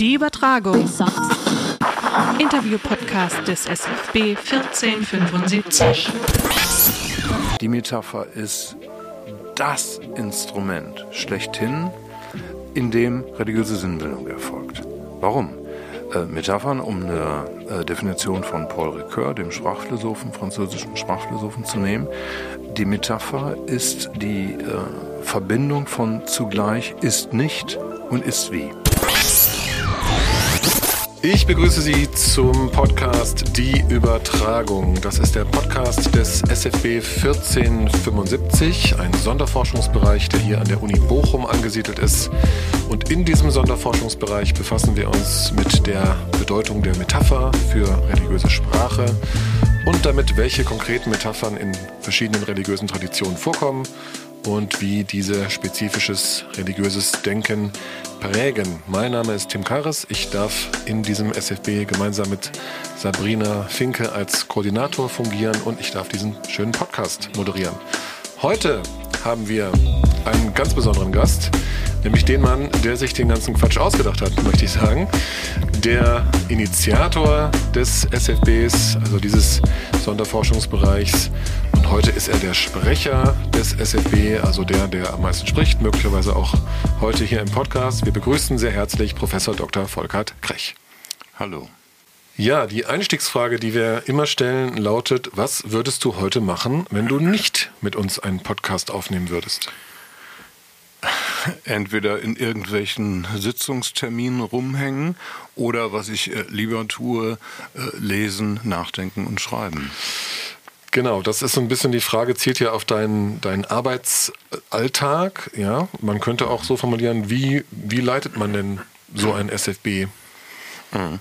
Die Übertragung. Interview-Podcast des SFB 1475. Die Metapher ist das Instrument schlechthin, in dem religiöse Sinnbildung erfolgt. Warum? Äh, Metaphern, um eine äh, Definition von Paul Ricoeur, dem Sprachphilosophen, französischen Sprachphilosophen, zu nehmen. Die Metapher ist die äh, Verbindung von zugleich ist nicht und ist wie. Ich begrüße Sie zum Podcast Die Übertragung. Das ist der Podcast des SFB 1475, ein Sonderforschungsbereich, der hier an der Uni Bochum angesiedelt ist. Und in diesem Sonderforschungsbereich befassen wir uns mit der Bedeutung der Metapher für religiöse Sprache und damit, welche konkreten Metaphern in verschiedenen religiösen Traditionen vorkommen und wie diese spezifisches religiöses Denken prägen. Mein Name ist Tim Kares. Ich darf in diesem SFB gemeinsam mit Sabrina Finke als Koordinator fungieren und ich darf diesen schönen Podcast moderieren. Heute haben wir einen ganz besonderen Gast, nämlich den Mann, der sich den ganzen Quatsch ausgedacht hat, möchte ich sagen. Der Initiator des SFBs, also dieses Sonderforschungsbereichs. Und heute ist er der Sprecher des SFB, also der, der am meisten spricht, möglicherweise auch heute hier im Podcast. Wir begrüßen sehr herzlich Professor Dr. Volkert Krech. Hallo. Ja, die Einstiegsfrage, die wir immer stellen, lautet, was würdest du heute machen, wenn du nicht mit uns einen Podcast aufnehmen würdest? Entweder in irgendwelchen Sitzungsterminen rumhängen oder was ich äh, lieber tue, äh, lesen, nachdenken und schreiben. Genau, das ist so ein bisschen die Frage, zielt ja auf deinen, deinen Arbeitsalltag. Ja, man könnte auch so formulieren, wie, wie leitet man denn so ein SFB? Mhm.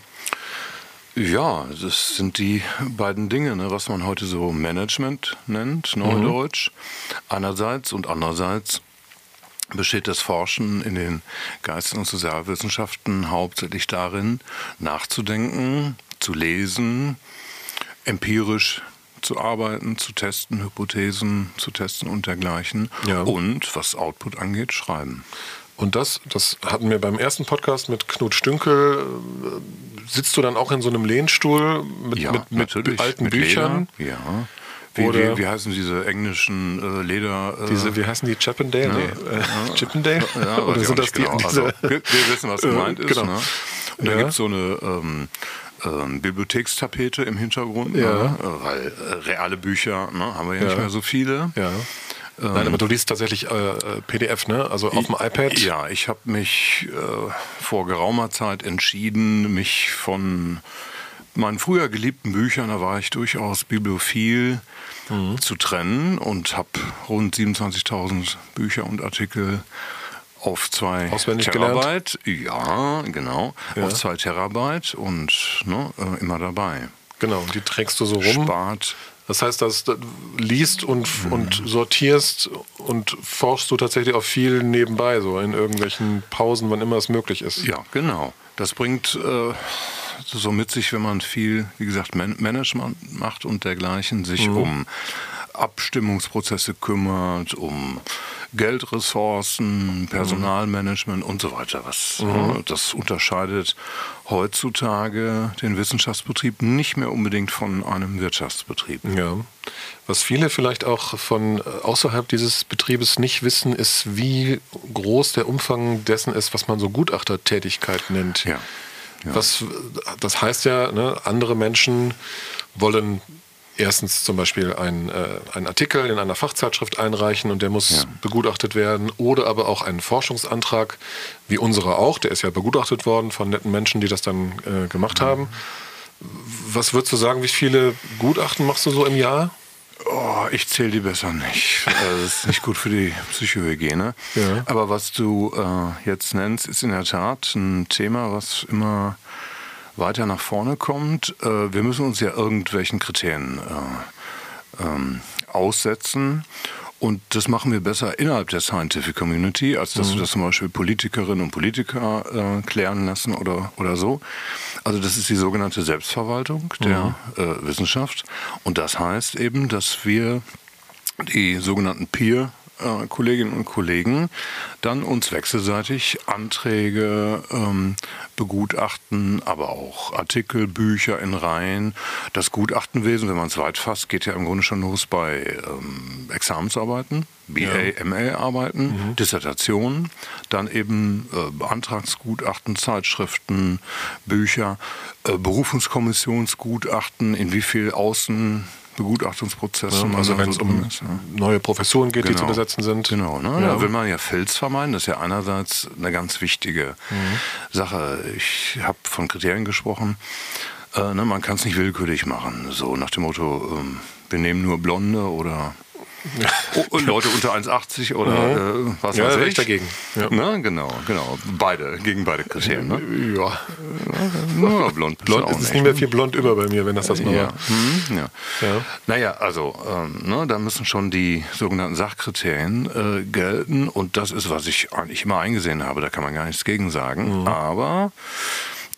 Ja, das sind die beiden Dinge, ne, was man heute so Management nennt, Neudeutsch. Mhm. Einerseits und andererseits besteht das Forschen in den Geist- und Sozialwissenschaften hauptsächlich darin, nachzudenken, zu lesen, empirisch zu arbeiten, zu testen, Hypothesen zu testen und dergleichen. Ja. Und, was Output angeht, schreiben. Und das, das hatten wir beim ersten Podcast mit Knut Stünkel. Sitzt du dann auch in so einem Lehnstuhl mit, ja, mit, mit alten mit Büchern? Leder, ja. Wie, wie, wie, heißen diese englischen äh, Leder? Äh, diese, wie heißen die? Chippendale? Ja, nee. äh, Chippendale? Ja, Oder sind das die? Genau. Diese, also, wir, wir, wissen, was gemeint ist. Genau. Ne? Und da gibt es so eine ähm, ähm, Bibliothekstapete im Hintergrund, ja. ne? weil äh, reale Bücher ne, haben wir ja, nicht mehr so viele. Ja. Ähm, Nein, aber du liest tatsächlich äh, PDF, ne? Also auf dem iPad? Ja, ich habe mich äh, vor geraumer Zeit entschieden, mich von meinen früher geliebten Büchern, da war ich durchaus bibliophil, mhm. zu trennen und habe rund 27.000 Bücher und Artikel auf zwei Auswendig Terabyte. Gelernt? Ja, genau. Ja. Auf zwei Terabyte und ne, äh, immer dabei. Genau, und die trägst du so rum. Spart. Das heißt, dass du liest und, mhm. und sortierst und forschst du tatsächlich auch viel nebenbei, so in irgendwelchen Pausen, wann immer es möglich ist. Ja, genau. Das bringt äh, so mit sich, wenn man viel, wie gesagt, Man Management macht und dergleichen, sich mhm. um Abstimmungsprozesse kümmert, um Geldressourcen, Personalmanagement und so weiter. Was, Mhm. Das unterscheidet heutzutage den Wissenschaftsbetrieb nicht mehr unbedingt von einem Wirtschaftsbetrieb. Ja. Was viele vielleicht auch von außerhalb dieses Betriebes nicht wissen, ist, wie groß der Umfang dessen ist, was man so Gutachtertätigkeit nennt. Ja. Ja. Was, das heißt ja, ne, andere Menschen wollen erstens zum Beispiel einen, äh, einen Artikel in einer Fachzeitschrift einreichen und der muss Ja. begutachtet werden oder aber auch einen Forschungsantrag, wie unsere auch, der ist ja begutachtet worden von netten Menschen, die das dann äh, gemacht haben. Was würdest du sagen, wie viele Gutachten machst du so im Jahr? Oh, ich zähle die besser nicht. Äh, Das ist nicht gut für die Psychohygiene. Ja. Aber was du äh, jetzt nennst, ist in der Tat ein Thema, was immer weiter nach vorne kommt. Äh, wir müssen uns ja irgendwelchen Kriterien äh, ähm, aussetzen. Und das machen wir besser innerhalb der Scientific Community, als dass wir das zum Beispiel Politikerinnen und Politiker äh, klären lassen oder, oder so. Also das ist die sogenannte Selbstverwaltung der äh, Wissenschaft. Und das heißt eben, dass wir die sogenannten Peer äh, Kolleginnen und Kollegen dann uns wechselseitig Anträge ähm, begutachten, aber auch Artikel, Bücher in Reihen. Das Gutachtenwesen, wenn man es weit fasst, geht ja im Grunde schon los bei ähm, Examensarbeiten, BA, ja. MA-Arbeiten, mhm. Dissertationen, dann eben äh, Antragsgutachten, Zeitschriften, Bücher, äh, Berufungskommissionsgutachten, in wie viel Außen Begutachtungsprozesse. Ja, also wenn es so um ist, ja. neue Professuren geht, genau. die zu besetzen sind. Genau, ne? ja. da will man ja Filz vermeiden. Das ist ja einerseits eine ganz wichtige mhm. Sache. Ich habe von Kriterien gesprochen. Äh, ne, man kann es nicht willkürlich machen. So nach dem Motto, ähm, wir nehmen nur Blonde oder und Leute unter 1,80 oder mhm. äh, was ja, weiß ich. dagegen. Ja. Na, genau, genau. Beide, gegen beide Kriterien. Ne? Ja. Nur blond. Blond ist nicht, nicht mehr viel blond über bei mir, wenn das das mal ja. Hm, ja. ja. Naja, also ähm, ne, da müssen schon die sogenannten Sachkriterien äh, gelten und das ist, was ich eigentlich immer eingesehen habe. Da kann man gar nichts gegen sagen. Mhm. Aber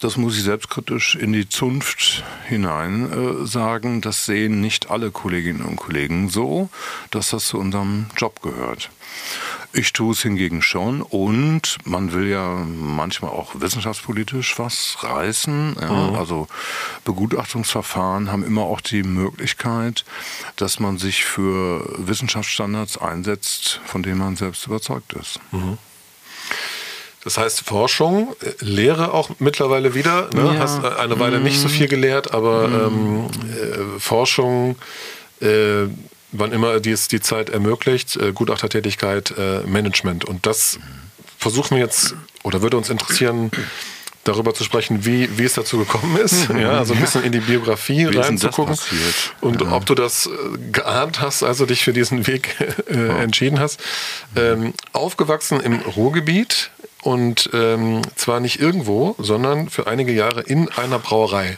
das muss ich selbstkritisch in die Zunft hinein äh, sagen, das sehen nicht alle Kolleginnen und Kollegen so, dass das zu unserem Job gehört. Ich tue es hingegen schon und man will ja manchmal auch wissenschaftspolitisch was reißen. Ja, mhm. Also Begutachtungsverfahren haben immer auch die Möglichkeit, dass man sich für Wissenschaftsstandards einsetzt, von denen man selbst überzeugt ist. Mhm. Das heißt Forschung, Lehre auch mittlerweile wieder. Ne? Ja. Hast äh, eine Weile mm. nicht so viel gelehrt, aber mm. ähm, äh, Forschung, äh, wann immer dies die Zeit ermöglicht, äh, Gutachtertätigkeit, äh, Management. Und das versuchen wir jetzt oder würde uns interessieren, darüber zu sprechen, wie, wie es dazu gekommen ist. Mhm. Ja, also ein bisschen in die Biografie wie reinzugucken. Und ja. ob du das geahnt hast, als du dich für diesen Weg äh, entschieden hast. Ähm, aufgewachsen im Ruhrgebiet, und ähm, zwar nicht irgendwo, sondern für einige Jahre in einer Brauerei.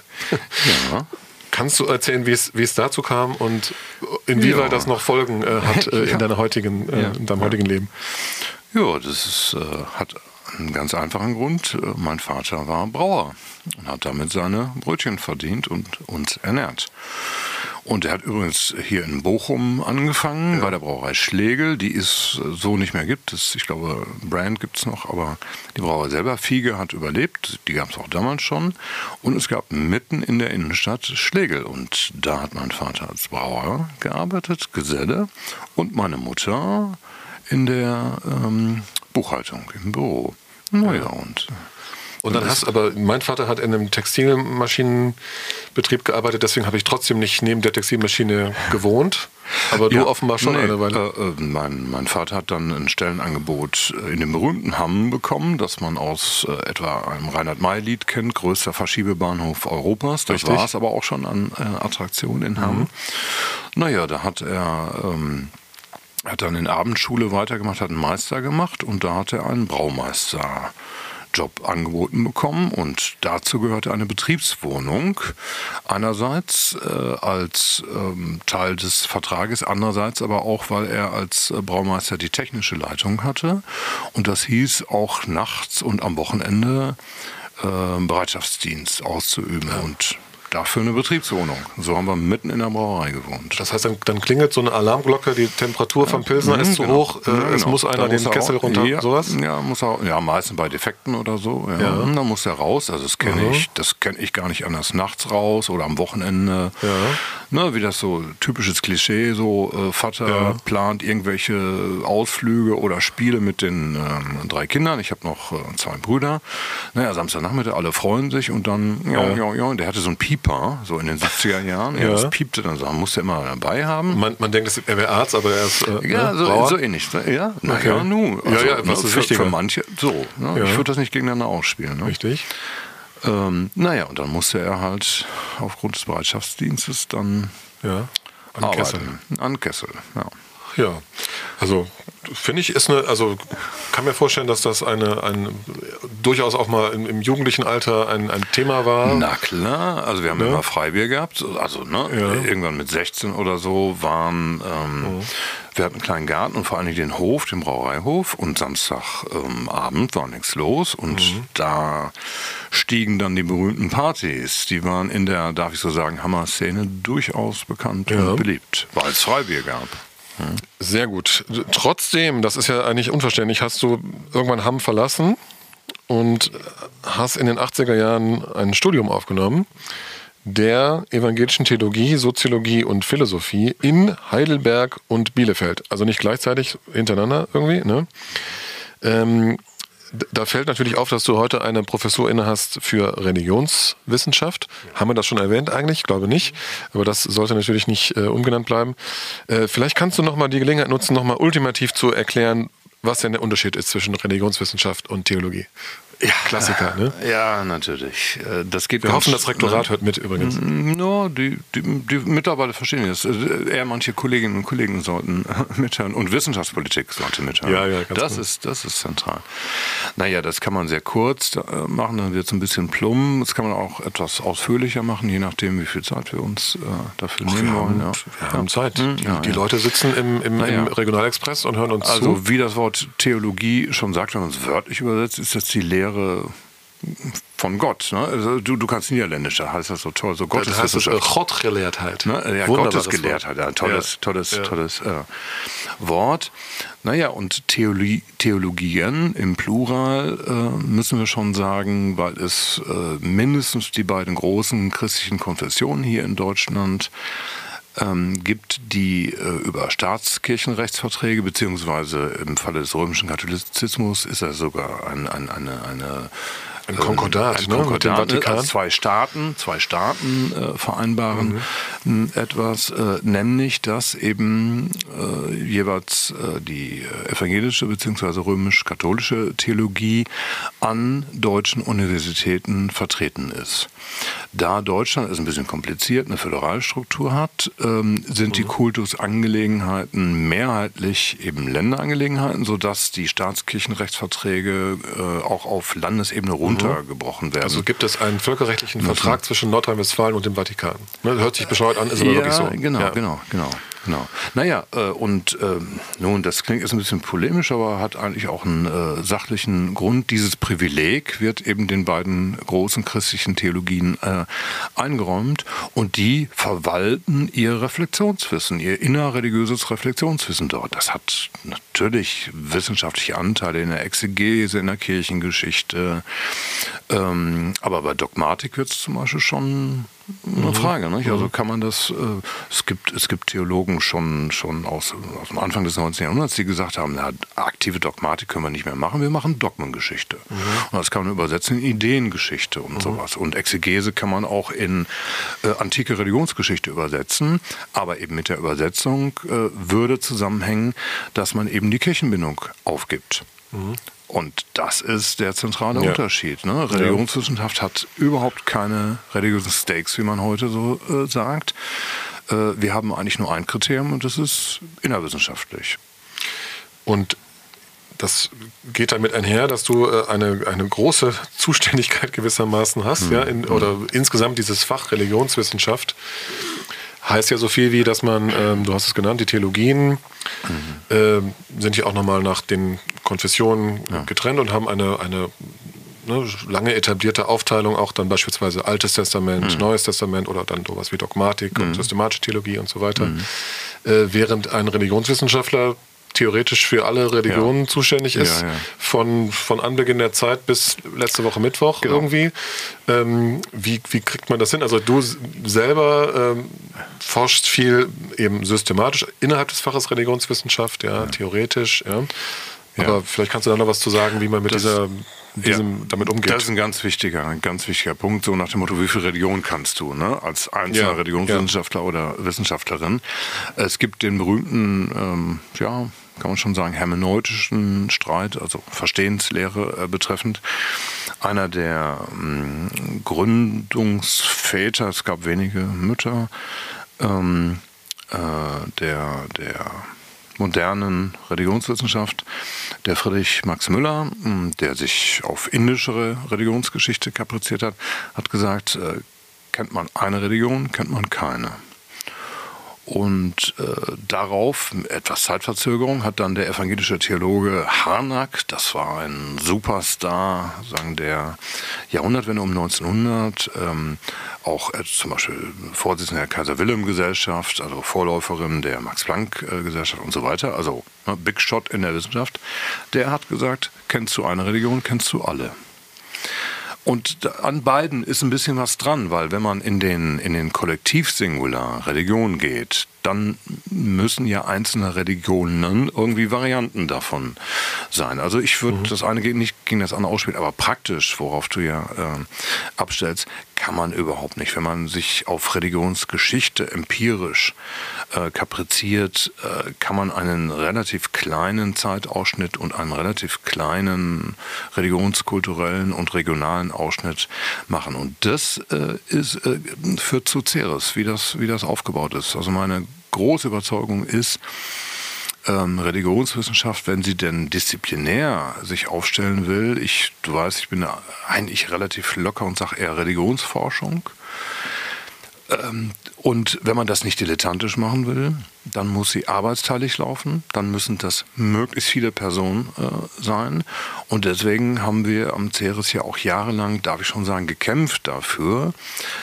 Ja. Kannst du erzählen, wie es, wie es dazu kam und inwieweit ja. das noch Folgen äh, hat äh, in, deiner heutigen, äh, in deinem heutigen Leben? Ja, das ist, äh, hat einen ganz einfachen Grund. Äh, mein Vater war Brauer und hat damit seine Brötchen verdient und uns ernährt. Und er hat übrigens hier in Bochum angefangen, ja. bei der Brauerei Schlegel, die es so nicht mehr gibt. Das, ich glaube, Brand gibt es noch, aber die Brauerei selber, Fiege, hat überlebt. Die gab es auch damals schon. Und es gab mitten in der Innenstadt Schlegel. Und da hat mein Vater als Brauer gearbeitet, Geselle. Und meine Mutter in der ähm, Buchhaltung, im Büro. Naja, und und dann hast aber, mein Vater hat in einem Textilmaschinenbetrieb gearbeitet, deswegen habe ich trotzdem nicht neben der Textilmaschine gewohnt. Aber du ja, offenbar schon nee, eine Weile. Äh, äh, mein, mein, Vater hat dann ein Stellenangebot äh, in dem berühmten Hamm bekommen, das man aus äh, etwa einem Reinhard-May-Lied kennt, größter Verschiebebahnhof Europas. Das war es aber auch schon an äh, Attraktionen in Hamm. Mhm. Naja, da hat er. Ähm, hat dann in Abendschule weitergemacht, hat einen Meister gemacht und da hat er einen Braumeister Job angeboten bekommen und dazu gehörte eine Betriebswohnung. Einerseits äh, als ähm, Teil des Vertrages, andererseits aber auch, weil er als äh, Braumeister die technische Leitung hatte. Und das hieß auch nachts und am Wochenende äh, Bereitschaftsdienst auszuüben. Ja. Und dafür eine Betriebswohnung. So haben wir mitten in der Brauerei gewohnt. Das heißt, dann, dann klingelt so eine Alarmglocke, die Temperatur vom Pilsner ist zu genau. hoch, äh, ja, es genau. muss einer den Kessel auch, runter, ja, sowas? Ja, muss er, ja, meistens bei Defekten oder so. Ja. ja. Da muss er raus, also das kenne ich, das kenne ich gar nicht anders, nachts raus oder am Wochenende. Ja. Ne, wie das so typisches Klischee, so äh, Vater plant irgendwelche Ausflüge oder Spiele mit den ähm, drei Kindern. Ich habe noch äh, zwei Brüder. Naja, Samstagnachmittag, alle freuen sich und dann, ja, ja, ja, der hatte so ein Piep Pieper, so in den 70er Jahren. Ja. Das piepte dann so, musste immer dabei haben. Man, man denkt, er wäre Arzt, aber er ist. Äh, ja, ne? so, so, ähnlich. Ja, naja, okay. nu. Also, ja, ja, was ist für, für manche, so. Ne? Ja. Ich würde das nicht gegeneinander ausspielen. Ne? Richtig. Ähm, naja, und dann musste er halt aufgrund des Bereitschaftsdienstes dann ja, an arbeiten. Kessel. An Kessel, ja. Ja, also finde ich, ist eine, also kann mir vorstellen, dass das eine, ein, durchaus auch mal im, im jugendlichen Alter ein, ein, Thema war. Na klar, also wir haben ne? immer Freibier gehabt, also ne, ja. irgendwann mit 16 oder so waren, ähm, mhm. wir hatten einen kleinen Garten und vor allem den Hof, den Brauereihof und Samstagabend ähm, war nichts los und mhm. da stiegen dann die berühmten Partys, die waren in der, darf ich so sagen, Hammer-Szene durchaus bekannt ja. und beliebt, weil es Freibier gab. Sehr gut. Trotzdem, das ist ja eigentlich unverständlich, hast du irgendwann Hamm verlassen und hast in den 80er Jahren ein Studium aufgenommen der evangelischen Theologie, Soziologie und Philosophie in Heidelberg und Bielefeld. Also nicht gleichzeitig hintereinander irgendwie. Ne? Ähm, da fällt natürlich auf, dass du heute eine Professur inne hast für Religionswissenschaft. Haben wir das schon erwähnt eigentlich? Ich glaube nicht. Aber das sollte natürlich nicht äh, umgenannt bleiben. Äh, vielleicht kannst du noch mal die Gelegenheit nutzen, noch mal ultimativ zu erklären, was denn der Unterschied ist zwischen Religionswissenschaft und Theologie. Ja, Klassiker, ne? Ja, natürlich. Äh, das geht Wir hoffen, das Rektorat ne? hört mit übrigens. No, die, die, die Mitarbeiter verstehen das. Äh, eher manche Kolleginnen und Kollegen sollten mithören und Wissenschaftspolitik sollte mithören. Ja, ja, ganz das, ist, das ist zentral. Naja, das kann man sehr kurz äh, machen, dann wird es ein bisschen plump. Das kann man auch etwas ausführlicher machen, je nachdem, wie viel Zeit wir uns dafür Ach, nehmen wollen. Ja. Wir haben Zeit. Hm, die, die Leute sitzen im, im, im Regionalexpress und hören uns also, zu. Also, wie das Wort Theologie schon sagt, wenn man es wörtlich übersetzt, ist das die Lehre Lehre von Gott. Ne? Also du, du kannst Niederländisch, da heißt das so toll, so Gotteswissenschaft. Das heißt Gottgelehrtheit. Ne? Ja, Gottesgelehrtheit, ja, tolles, ja. tolles, ja. tolles äh, Wort. Naja, und Theologie, Theologien im Plural äh, müssen wir schon sagen, weil es äh, mindestens die beiden großen christlichen Konfessionen hier in Deutschland ähm, gibt, die äh, über Staatskirchenrechtsverträge, beziehungsweise im Falle des römischen Katholizismus ist er sogar ein, ein, eine, eine ein Konkordat, ein Konkordat ne, mit dem Vatikan. Also zwei Staaten, zwei Staaten äh, vereinbaren mhm. etwas, äh, nämlich dass eben äh, jeweils äh, die evangelische bzw. römisch-katholische Theologie an deutschen Universitäten vertreten ist. Da Deutschland ist ein bisschen kompliziert, eine Föderalstruktur hat, ähm, sind mhm. die Kultusangelegenheiten mehrheitlich eben Länderangelegenheiten, sodass die Staatskirchenrechtsverträge äh, auch auf Landesebene rund runtergebrochen werden. Also gibt es einen völkerrechtlichen Vertrag zwischen Nordrhein-Westfalen und dem Vatikan. Ne, hört sich bescheuert an, ist aber ja, wirklich so. Genau, ja. genau, genau. Genau. Naja, äh, und äh, nun, das klingt jetzt ein bisschen polemisch, aber hat eigentlich auch einen äh, sachlichen Grund. Dieses Privileg wird eben den beiden großen christlichen Theologien äh, eingeräumt und die verwalten ihr Reflexionswissen, ihr innerreligiöses Reflexionswissen dort. Das hat natürlich wissenschaftliche Anteile in der Exegese, in der Kirchengeschichte, ähm, aber bei Dogmatik wird es zum Beispiel schon eine mhm. Frage. Nicht? Also mhm. kann man das, äh, es, gibt, es gibt Theologen schon, schon aus, aus dem Anfang des 19. Jahrhunderts, die gesagt haben, na, aktive Dogmatik können wir nicht mehr machen, wir machen Dogmengeschichte. Mhm. Und das kann man übersetzen in Ideengeschichte und mhm. sowas. Und Exegese kann man auch in äh, antike Religionsgeschichte übersetzen, aber eben mit der Übersetzung äh, würde zusammenhängen, dass man eben die Kirchenbindung aufgibt. Mhm. Und das ist der zentrale ja. Unterschied. Ne? Religionswissenschaft ja. hat überhaupt keine religiösen Stakes, wie man heute so äh, sagt. Äh, wir haben eigentlich nur ein Kriterium und das ist innerwissenschaftlich. Und das geht damit einher, dass du äh, eine, eine große Zuständigkeit gewissermaßen hast, mhm. ja, in, oder insgesamt dieses Fach Religionswissenschaft heißt ja so viel wie, dass man, ähm, du hast es genannt, die Theologien mhm. ähm, sind ja auch nochmal nach den Konfessionen ja. getrennt und haben eine, eine ne, lange etablierte Aufteilung, auch dann beispielsweise Altes Testament, mhm. Neues Testament oder dann sowas wie Dogmatik mhm. und systematische Theologie und so weiter. Mhm. Äh, während ein Religionswissenschaftler theoretisch für alle Religionen ja. zuständig ist, ja, ja. Von, von Anbeginn der Zeit bis letzte Woche Mittwoch genau. irgendwie. Ähm, wie, wie kriegt man das hin? Also du selber ähm, forschst viel eben systematisch innerhalb des Faches Religionswissenschaft, ja, theoretisch, ja. Aber vielleicht kannst du da noch was zu sagen, wie man mit das, dieser, diesem ja, damit umgeht. Das ist ein ganz wichtiger, ein ganz wichtiger Punkt, so nach dem Motto, wie viel Religion kannst du, ne? als einzelner ja, Religionswissenschaftler ja. oder Wissenschaftlerin. Es gibt den berühmten, ähm, ja, kann man schon sagen, hermeneutischen Streit, also Verstehenslehre äh, betreffend. Einer der ähm, Gründungsväter, es gab wenige Mütter, ähm, äh, der, der modernen Religionswissenschaft, der Friedrich Max Müller, der sich auf indische Religionsgeschichte kapriziert hat, hat gesagt, äh, kennt man eine Religion, kennt man keine. Und äh, darauf, etwas Zeitverzögerung, hat dann der evangelische Theologe Harnack, das war ein Superstar, sagen der Jahrhundertwende um 1900 ähm, auch äh, zum Beispiel Vorsitzender der Kaiser-Wilhelm-Gesellschaft, also Vorläuferin der Max-Planck-Gesellschaft und so weiter, also ne, Big Shot in der Wissenschaft, der hat gesagt, kennst du eine Religion, kennst du alle. Und an beiden ist ein bisschen was dran, weil wenn man in den, in den Kollektivsingular Religion geht, dann müssen ja einzelne Religionen irgendwie Varianten davon sein. Also ich würde mhm. das eine nicht gegen das andere ausspielen, aber praktisch, worauf du ja äh, abstellst, kann man überhaupt nicht. Wenn man sich auf Religionsgeschichte empirisch äh, kapriziert, äh, kann man einen relativ kleinen Zeitausschnitt und einen relativ kleinen religionskulturellen und regionalen Ausschnitt machen. Und das äh, ist, äh, führt zu Ceres, wie das, wie das aufgebaut ist. Also meine große Überzeugung ist, ähm, Religionswissenschaft, wenn sie denn disziplinär sich aufstellen will, ich, du weißt, ich bin eigentlich relativ locker und sage eher Religionsforschung. Ähm, und wenn man das nicht dilettantisch machen will, dann muss sie arbeitsteilig laufen, dann müssen das möglichst viele Personen äh, sein. Und deswegen haben wir am CERES ja auch jahrelang, darf ich schon sagen, gekämpft dafür,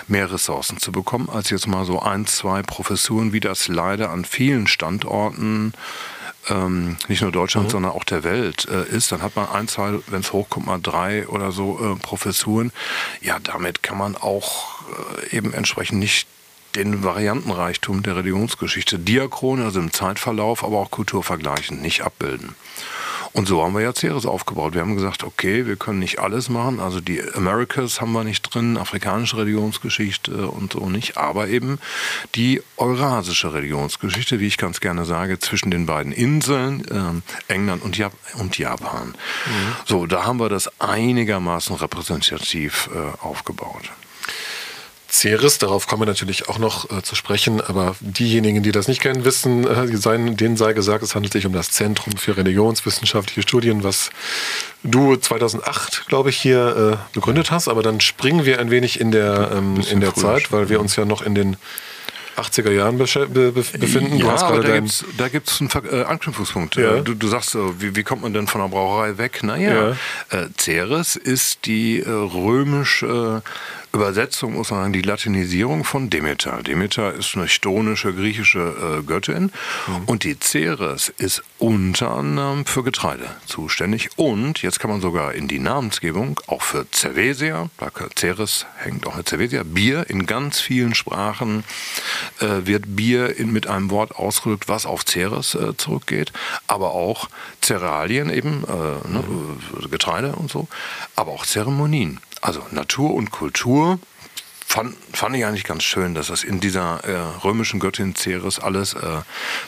mehr Ressourcen zu bekommen, als jetzt mal so ein, zwei Professuren, wie das leider an vielen Standorten ähm, nicht nur Deutschland, mhm. sondern auch der Welt äh, ist, dann hat man ein, zwei, wenn es hochkommt, mal drei oder so äh, Professuren. Ja, damit kann man auch eben entsprechend nicht den Variantenreichtum der Religionsgeschichte diachron, also im Zeitverlauf, aber auch kulturvergleichend nicht abbilden. Und so haben wir ja Ceres aufgebaut. Wir haben gesagt, okay, wir können nicht alles machen. Also die Americas haben wir nicht drin, afrikanische Religionsgeschichte und so nicht, aber eben die eurasische Religionsgeschichte, wie ich ganz gerne sage, zwischen den beiden Inseln, äh, England und, Jap und Japan. Mhm. So, da haben wir das einigermaßen repräsentativ äh, aufgebaut. Ceres, darauf kommen wir natürlich auch noch äh, zu sprechen, aber diejenigen, die das nicht kennen, wissen, äh, seien, denen sei gesagt, es handelt sich um das Zentrum für religionswissenschaftliche Studien, was du 2008, glaube ich, hier äh, begründet hast, aber dann springen wir ein wenig in der, ähm, in der Zeit, weil wir uns ja noch in den 80er Jahren befinden. Ja, aber da gibt es einen äh, Anknüpfungspunkt. Ja. Du, du, sagst so, wie, wie, kommt man denn von der Brauerei weg? Naja, ja. äh, Ceres ist die äh, römische Übersetzung muss man sagen, die Latinisierung von Demeter. Demeter ist eine chtonische griechische äh, Göttin mhm. und die Ceres ist unter anderem für Getreide zuständig und jetzt kann man sogar in die Namensgebung auch für Cervesia, Ceres hängt auch mit Cervesia, Bier in ganz vielen Sprachen äh, wird Bier in, mit einem Wort ausgedrückt, was auf Ceres äh, zurückgeht, aber auch Cerealien eben, äh, ne, mhm. Getreide und so, aber auch Zeremonien. Also Natur und Kultur fand, fand ich eigentlich ganz schön, dass das in dieser äh, römischen Göttin Ceres alles äh,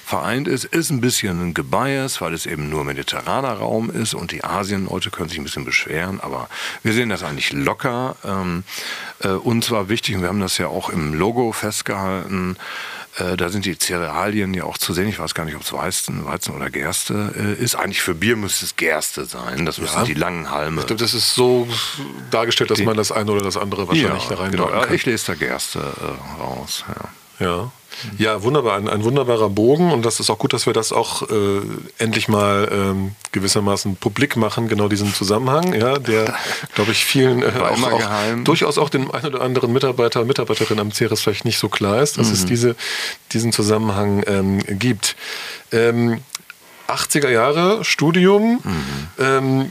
vereint ist. Ist ein bisschen ein Gebias, weil es eben nur mediterraner Raum ist und die Asien-Leute können sich ein bisschen beschweren, aber wir sehen das eigentlich locker. Ähm, äh, uns war wichtig, und wir haben das ja auch im Logo festgehalten, äh, da sind die Cerealien ja auch zu sehen. Ich weiß gar nicht, ob es Weizen, Weizen oder Gerste äh, ist. Eigentlich für Bier müsste es Gerste sein. Das müssen ja. die langen Halme. Ich glaube, das ist so dargestellt, dass die, man das eine oder das andere wahrscheinlich ja, da rein genau. kann. Ich lese da Gerste äh, raus. Ja. ja. Ja, wunderbar. Ein, ein, wunderbarer Bogen und das ist auch gut, dass wir das auch äh, endlich mal ähm, gewissermaßen publik machen, genau diesen Zusammenhang, ja, der, glaube ich, vielen äh, auch, auch durchaus auch dem einen oder anderen Mitarbeiter, Mitarbeiterin am CERES vielleicht nicht so klar ist, dass mhm. es diese, diesen Zusammenhang ähm, gibt. Ähm, 80er Jahre Studium. Mhm. Ähm,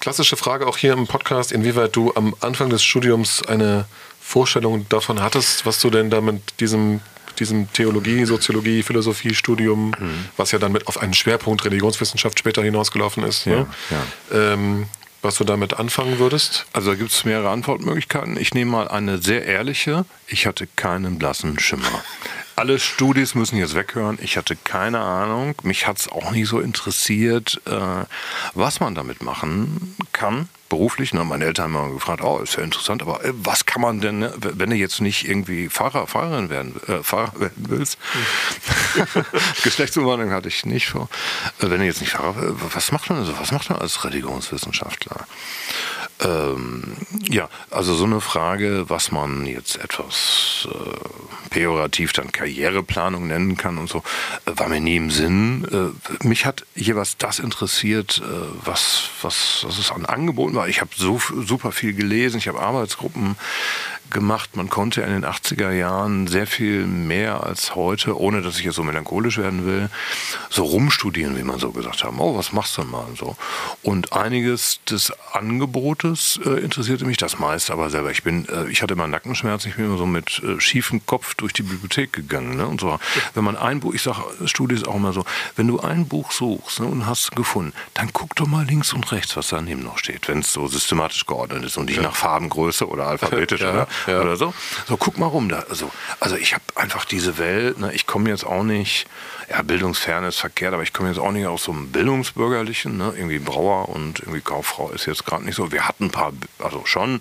klassische Frage auch hier im Podcast, inwieweit du am Anfang des Studiums eine Vorstellung davon hattest, was du denn da mit diesem diesem Theologie, Soziologie, Philosophie-Studium, mhm. was ja dann mit auf einen Schwerpunkt Religionswissenschaft später hinausgelaufen ist. Ne? Ja, ja. Ähm, was du damit anfangen würdest? Also da gibt es mehrere Antwortmöglichkeiten. Ich nehme mal eine sehr ehrliche. Ich hatte keinen blassen Schimmer. Alle Studis müssen jetzt weghören. Ich hatte keine Ahnung. Mich hat es auch nicht so interessiert, äh, was man damit machen kann beruflich. Ne? Meine Eltern haben gefragt, oh, ist ja interessant, aber äh, was kann man denn, ne? wenn du jetzt nicht irgendwie Fahrer, Fahrerin werden, äh, Fahrer werden willst? Geschlechtsumwandlung hatte ich nicht vor. Äh, wenn du jetzt nicht Fahrer, was macht man also? Was macht man als Religionswissenschaftler? Ähm, Ja, also so eine Frage, was man jetzt etwas äh, pejorativ dann Karriereplanung nennen kann und so, äh, war mir nie im Sinn. Äh, mich hat jeweils das interessiert, äh, was, was, was es an Angeboten war. Ich habe so super viel gelesen, ich habe Arbeitsgruppen gemacht. Man konnte in den 80er Jahren sehr viel mehr als heute, ohne dass ich jetzt so melancholisch werden will, so rumstudieren, wie man so gesagt hat. Oh, was machst du mal so? Und einiges des Angebotes äh, interessierte mich, das meiste aber selber. Ich bin, äh, ich hatte immer Nackenschmerzen, ich bin immer so mit äh, schiefem Kopf durch die Bibliothek gegangen. Ne? Und so, wenn man ein Buch, ich sage, Studie ist auch immer so, wenn du ein Buch suchst ne, und hast gefunden, dann guck doch mal links und rechts, was daneben noch steht, wenn es so systematisch geordnet ist und nicht ja. nach Farbengröße oder alphabetisch. Ja. Oder? Ja. oder so. So, guck mal rum da. Also, also ich habe einfach diese Welt, ne, ich komme jetzt auch nicht, ja, bildungsfern ist verkehrt, aber ich komme jetzt auch nicht aus so einem Bildungsbürgerlichen, ne? irgendwie Brauer und irgendwie Kauffrau ist jetzt gerade nicht so. Wir hatten ein paar, also schon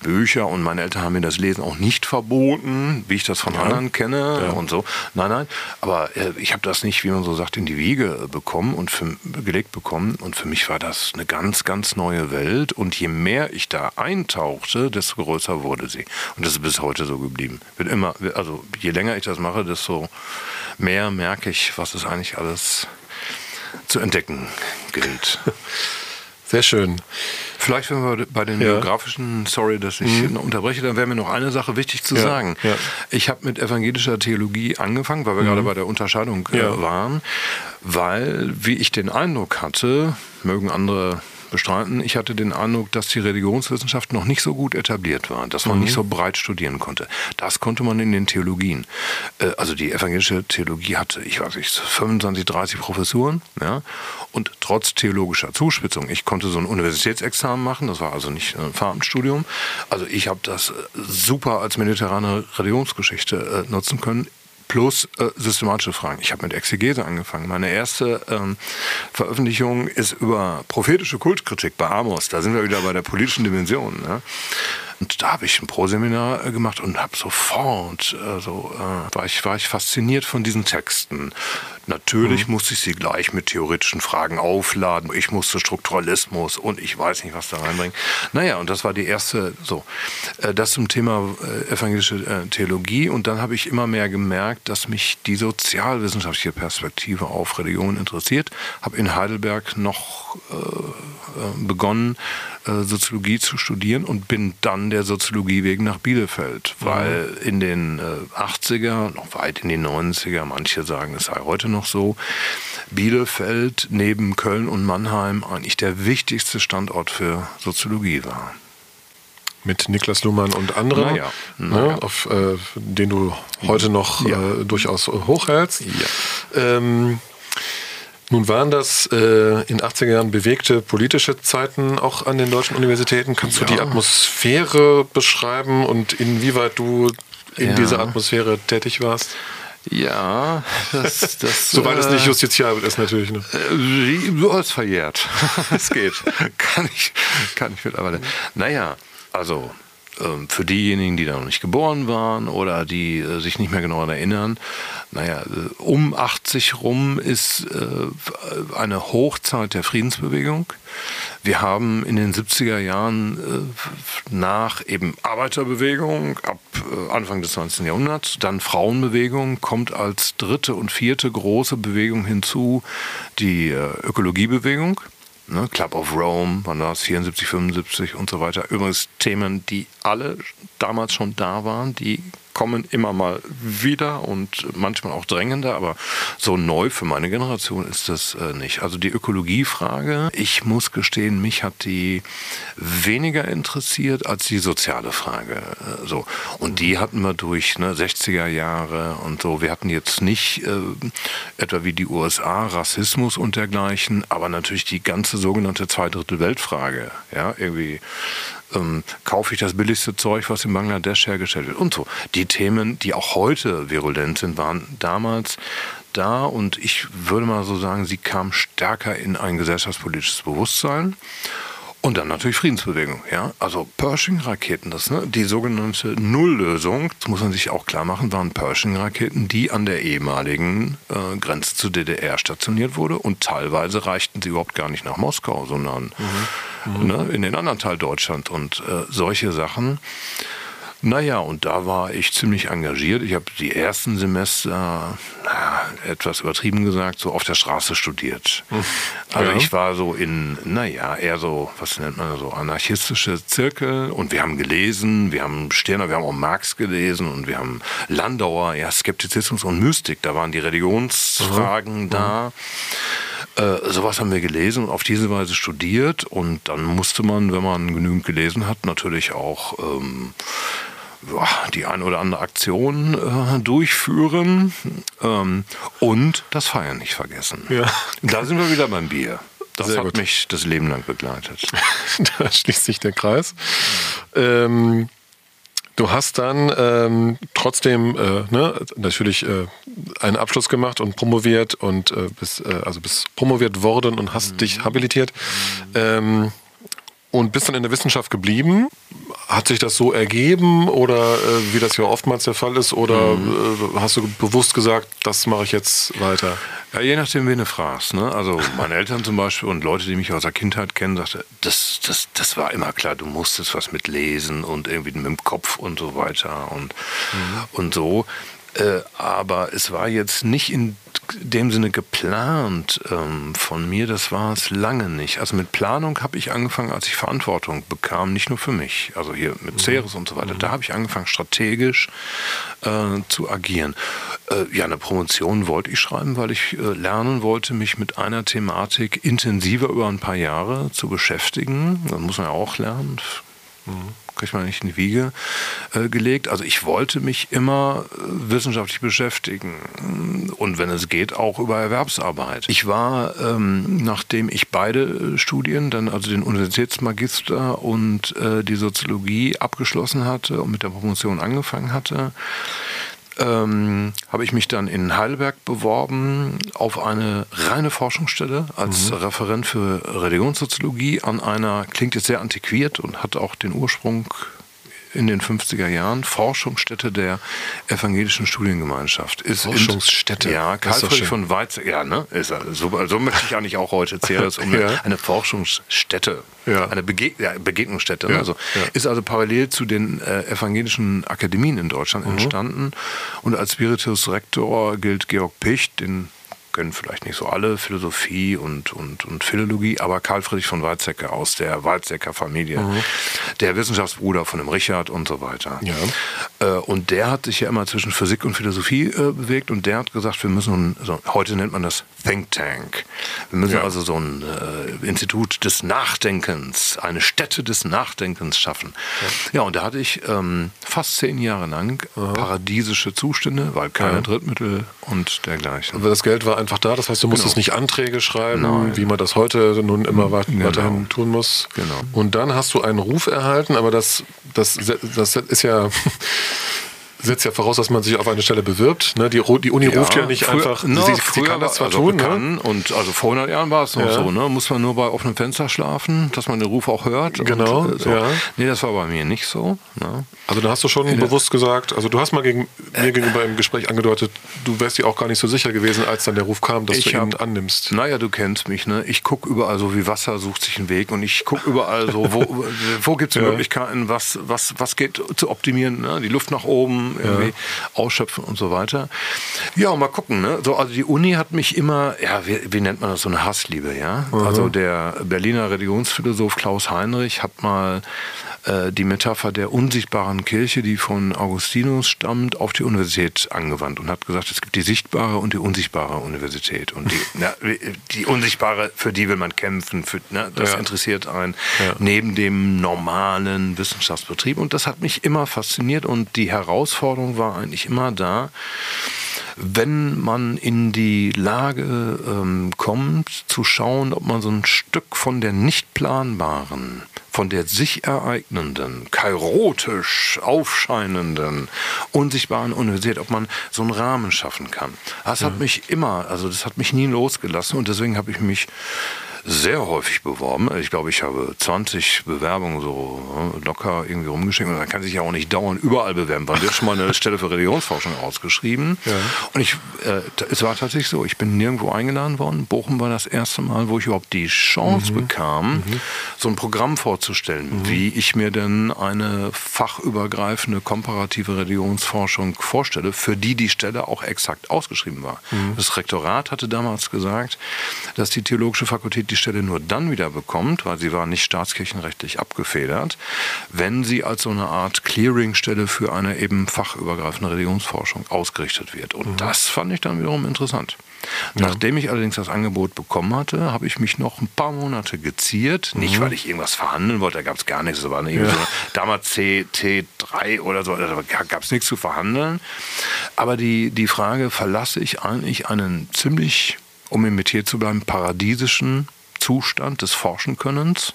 Bücher und meine Eltern haben mir das Lesen auch nicht verboten, wie ich das von ja. anderen kenne ja. und so. Nein, nein, aber äh, ich habe das nicht, wie man so sagt, in die Wiege bekommen und für, gelegt bekommen und für mich war das eine ganz, ganz neue Welt und je mehr ich da eintauchte, desto größer wurde sie und das ist bis heute so geblieben. Wird immer, also je länger ich das mache, desto mehr merke ich, was es eigentlich alles zu entdecken gilt. Sehr schön. Vielleicht, wenn wir bei den ja. biografischen, sorry, dass ich mhm. unterbreche, dann wäre mir noch eine Sache wichtig zu ja. sagen. Ja. Ich habe mit evangelischer Theologie angefangen, weil wir mhm. gerade bei der Unterscheidung äh, waren, weil, wie ich den Eindruck hatte, mögen andere bestreiten. Ich hatte den Eindruck, dass die Religionswissenschaft noch nicht so gut etabliert war, dass man mhm. nicht so breit studieren konnte. Das konnte man in den Theologien. Äh, also die evangelische Theologie hatte, ich weiß nicht, 25, 30 Professuren, ja, und trotz theologischer Zuspitzung, ich konnte so ein Universitätsexamen machen, das war also nicht ein Fahrtenstudium. Also ich habe das super als mediterrane Religionsgeschichte äh, nutzen können plus äh, systematische Fragen. Ich habe mit Exegese angefangen. Meine erste ähm, Veröffentlichung ist über prophetische Kultkritik bei Amos. Da sind wir wieder bei der politischen Dimension. Ne? Und da habe ich ein Proseminar äh, gemacht und habe sofort, äh, so, äh, war, ich, war ich fasziniert von diesen Texten. Natürlich mhm. musste ich sie gleich mit theoretischen Fragen aufladen. Ich musste Strukturalismus und ich weiß nicht, was da reinbringen. Naja, und das war die erste, so, äh, das zum Thema äh, evangelische äh, Theologie. Und dann habe ich immer mehr gemerkt, dass mich die sozialwissenschaftliche Perspektive auf Religion interessiert. Habe in Heidelberg noch begonnen, Soziologie zu studieren und bin dann der Soziologie wegen nach Bielefeld, weil mhm. in den 80er, noch weit in die 90er, manche sagen, es sei heute noch noch so, Bielefeld neben Köln und Mannheim eigentlich der wichtigste Standort für Soziologie war mit Niklas Luhmann und anderen, naja, naja. Ne, auf äh, den du heute noch ja. äh, durchaus hochhältst. Ja. Ähm, nun waren das äh, in 80er Jahren bewegte politische Zeiten auch an den deutschen Universitäten. Kannst ja. du die Atmosphäre beschreiben und inwieweit du in dieser Atmosphäre tätig warst? Ja, das, das Soweit äh, es nicht justiziabel ist, natürlich. Ne? Äh, ist verjährt. Es geht. kann ich, kann ich mittlerweile. Naja, also für diejenigen, die da noch nicht geboren waren oder die äh, sich nicht mehr genau erinnern, naja, äh, um 80 rum ist äh, eine Hochzeit der Friedensbewegung. Wir haben in den 70er Jahren nach eben Arbeiterbewegung ab Anfang des 19. Jahrhunderts, dann Frauenbewegung, kommt als dritte und vierte große Bewegung hinzu die Ökologiebewegung. Ne, Club of Rome, wann war es, 74, 75 und so weiter. Übrigens Themen, die alle damals schon da waren, die kommen immer mal wieder und manchmal auch drängender, aber so neu für meine Generation ist das äh, nicht. Also die Ökologiefrage, ich muss gestehen, mich hat die weniger interessiert als die soziale Frage. Äh, so. Und die hatten wir durch ne, 60er Jahre und so. Wir hatten jetzt nicht äh, etwa wie die USA Rassismus und dergleichen, aber natürlich die ganze sogenannte Zweidrittel-Weltfrage. Ja, irgendwie ähm, kaufe ich das billigste Zeug, was in Bangladesch hergestellt wird und so. Die Themen, die auch heute virulent sind, waren damals da und ich würde mal so sagen, sie kamen stärker in ein gesellschaftspolitisches Bewusstsein. Und dann natürlich Friedensbewegung, ja. Also Pershing-Raketen, das, ne, die sogenannte Nulllösung, das muss man sich auch klar machen, waren Pershing-Raketen, die an der ehemaligen äh, Grenze zur DDR stationiert wurde und teilweise reichten sie überhaupt gar nicht nach Moskau, sondern mhm. Ne, in den anderen Teil Deutschland und äh, solche Sachen. Naja, und da war ich ziemlich engagiert. Ich habe die ersten Semester, naja, etwas übertrieben gesagt, so auf der Straße studiert. Hm. Also ja. ich war so in, naja, eher so, was nennt man so, anarchistische Zirkel. Und wir haben gelesen, wir haben Stirner, wir haben auch Marx gelesen und wir haben Landauer, ja, Skeptizismus und Mystik. Da waren die Religionsfragen mhm. da. Äh, sowas haben wir gelesen und auf diese Weise studiert. Und dann musste man, wenn man genügend gelesen hat, natürlich auch ähm, die eine oder andere Aktion äh, durchführen ähm, und das Feiern nicht vergessen. Ja. Da sind wir wieder beim Bier. Das Sehr hat gut. mich das Leben lang begleitet. da schließt sich der Kreis. Ähm, Du hast dann ähm, trotzdem äh, ne, natürlich äh, einen Abschluss gemacht und promoviert und äh, bis, äh, also bist promoviert worden und hast mhm. dich habilitiert. Ähm, und bist dann in der Wissenschaft geblieben. Hat sich das so ergeben oder äh, wie das ja oftmals der Fall ist? Oder mhm. äh, hast du bewusst gesagt, das mache ich jetzt weiter? Ja, je nachdem, wen du fragst. Ne? Also meine Eltern zum Beispiel und Leute, die mich aus der Kindheit kennen, sagten, das, das, das war immer klar, du musstest was mit lesen und irgendwie mit dem Kopf und so weiter und, mhm. und so. Äh, aber es war jetzt nicht in dem Sinne geplant ähm, von mir, das war es lange nicht. Also mit Planung habe ich angefangen, als ich Verantwortung bekam, nicht nur für mich, also hier mit mhm. Ceres und so weiter. Mhm. Da habe ich angefangen, strategisch äh, zu agieren. Äh, ja, eine Promotion wollte ich schreiben, weil ich äh, lernen wollte, mich mit einer Thematik intensiver über ein paar Jahre zu beschäftigen. Das muss man ja auch lernen. Mhm kriegt man nicht in die Wiege äh, gelegt. Also ich wollte mich immer äh, wissenschaftlich beschäftigen und wenn es geht, auch über Erwerbsarbeit. Ich war, ähm, nachdem ich beide Studien, dann also den Universitätsmagister und äh, die Soziologie abgeschlossen hatte und mit der Promotion angefangen hatte, ähm, habe ich mich dann in Heidelberg beworben auf eine reine Forschungsstelle als mhm. Referent für Religionssoziologie an einer, klingt jetzt sehr antiquiert und hat auch den Ursprung in den 50er Jahren Forschungsstätte der evangelischen Studiengemeinschaft. Ist Forschungsstätte? In, ja, Karl Friedrich von Weizsäcker, ja, ne? Ist, so, so möchte ich eigentlich auch heute zählen, es um ja. eine Forschungsstätte, ja. eine Bege ja, Begegnungsstätte. Ne? Also, Ist also parallel zu den äh, evangelischen Akademien in Deutschland mhm. entstanden. Und als Spiritus Rektor gilt Georg Picht, den kennen vielleicht nicht so alle, Philosophie und, und, und Philologie, aber Karl Friedrich von Weizsäcker aus der Weizsäcker-Familie, mhm. der Wissenschaftsbruder von dem Richard und so weiter. Ja. Äh, und der hat sich ja immer zwischen Physik und Philosophie äh, bewegt und der hat gesagt, wir müssen, so, heute nennt man das Think Tank, wir müssen ja. also so ein äh, Institut des Nachdenkens, eine Stätte des Nachdenkens schaffen. Ja, ja und da hatte ich ähm, fast zehn Jahre lang paradiesische Zustände, weil keine Drittmittel und dergleichen. Aber das Geld war einfach da. Das heißt, du musstest genau. nicht Anträge schreiben, Nein. wie man das heute nun immer genau. weiterhin tun muss. Genau. Und dann hast du einen Ruf erhalten, aber das, das, das ist ja setzt ja voraus, dass man sich auf eine Stelle bewirbt. Ne? Die, die, Uni ja, ruft ja nicht früher, einfach, no, sie, sie kann das zwar also tun. Ne? Und also vor 100 Jahren war es noch ja. so, ne? muss man nur bei offenem Fenster schlafen, dass man den Ruf auch hört. Genau, und, äh, so. ja. Nee, das war bei mir nicht so. Ne? Also da hast du schon ja. bewusst gesagt, also du hast mal gegen, mir gegenüber im Gespräch angedeutet, du wärst dir auch gar nicht so sicher gewesen, als dann der Ruf kam, dass ich du ihn hab, annimmst. Naja, du kennst mich, ne? Ich gucke überall so wie Wasser sucht sich einen Weg und ich gucke überall so, wo, wo gibt es Möglichkeiten, was, was, was geht zu optimieren, ne? die Luft nach oben, irgendwie ausschöpfen und so weiter. Ja, mal gucken. Ne? So, also die Uni hat mich immer, ja, wie, wie nennt man das, so eine Hassliebe, ja. Mhm. Also der Berliner Religionsphilosoph Klaus Heinrich hat mal äh, die Metapher der unsichtbaren Kirche, die von Augustinus stammt, auf die Universität angewandt und hat gesagt, es gibt die sichtbare und die unsichtbare Universität. Und die, na, die unsichtbare, für die will man kämpfen, für, ne, das ja. interessiert einen, ja. neben dem normalen Wissenschaftsbetrieb. Und das hat mich immer fasziniert und die Herausforderung war eigentlich immer da, wenn man in die Lage ähm, kommt, zu schauen, ob man so ein Stück von der nicht planbaren, von der sich ereignenden, kairotisch aufscheinenden, unsichtbaren Universität, ob man so einen Rahmen schaffen kann. Das hat mhm. mich immer, also das hat mich nie losgelassen und deswegen habe ich mich sehr häufig beworben. Ich glaube, ich habe 20 Bewerbungen so ne, locker irgendwie rumgeschickt. Und man kann sich ja auch nicht dauernd überall bewerben. Wann wird schon mal eine Stelle für Religionsforschung ausgeschrieben? Ja. Und ich, äh, es war tatsächlich so, ich bin nirgendwo eingeladen worden. Bochum war das erste Mal, wo ich überhaupt die Chance mhm. bekam, mhm. so ein Programm vorzustellen, mhm. wie ich mir denn eine fachübergreifende komparative Religionsforschung vorstelle, für die die Stelle auch exakt ausgeschrieben war. Mhm. Das Rektorat hatte damals gesagt, dass die Theologische Fakultät die Stelle nur dann wieder bekommt, weil sie war nicht staatskirchenrechtlich abgefedert, wenn sie als so eine Art Clearingstelle für eine eben fachübergreifende Religionsforschung ausgerichtet wird. Und mhm. das fand ich dann wiederum interessant. Nachdem ich allerdings das Angebot bekommen hatte, habe ich mich noch ein paar Monate geziert. Mhm. Nicht, weil ich irgendwas verhandeln wollte, da gab es gar nichts. Das war ja. so, damals CT3 oder so, da gab es nichts zu verhandeln. Aber die, die Frage, verlasse ich eigentlich einen ziemlich, um im Metier zu bleiben, paradiesischen Zustand des Forschenkönnens.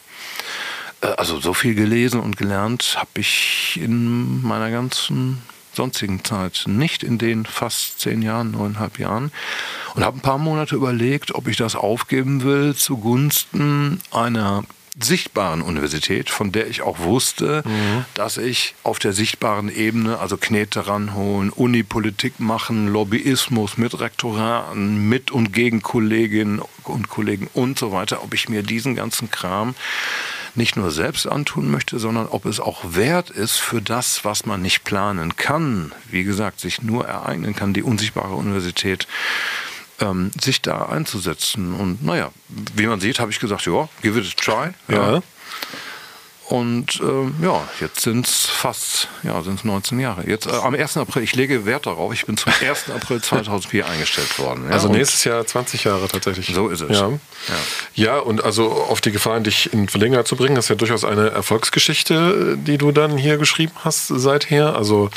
Äh, also so viel gelesen und gelernt habe ich in meiner ganzen sonstigen Zeit nicht in den fast zehn Jahren, neuneinhalb Jahren und habe ein paar Monate überlegt, ob ich das aufgeben will zugunsten einer sichtbaren Universität, von der ich auch wusste, mhm. dass ich auf der sichtbaren Ebene, also Knete ranholen, Unipolitik machen, Lobbyismus mit Rektoraten, mit und gegen Kolleginnen und Kollegen und so weiter, ob ich mir diesen ganzen Kram nicht nur selbst antun möchte, sondern ob es auch wert ist für das, was man nicht planen kann, wie gesagt, sich nur ereignen kann, die unsichtbare Universität ähm, sich da einzusetzen. Und naja, wie man sieht, habe ich gesagt, ja, give it a try. Ja. ja. Und äh, ja, jetzt sind es fast, ja, sind es 19 Jahre. Jetzt äh, am 1. April, ich lege Wert darauf, ich bin zum 1. April 2004 eingestellt worden. Ja, also nächstes Jahr 20 Jahre tatsächlich. So ist es. Ja. ja. Ja. und also auf die Gefahr, dich in Verlegenheit zu bringen, das ist ja durchaus eine Erfolgsgeschichte, die du dann hier geschrieben hast seither. Also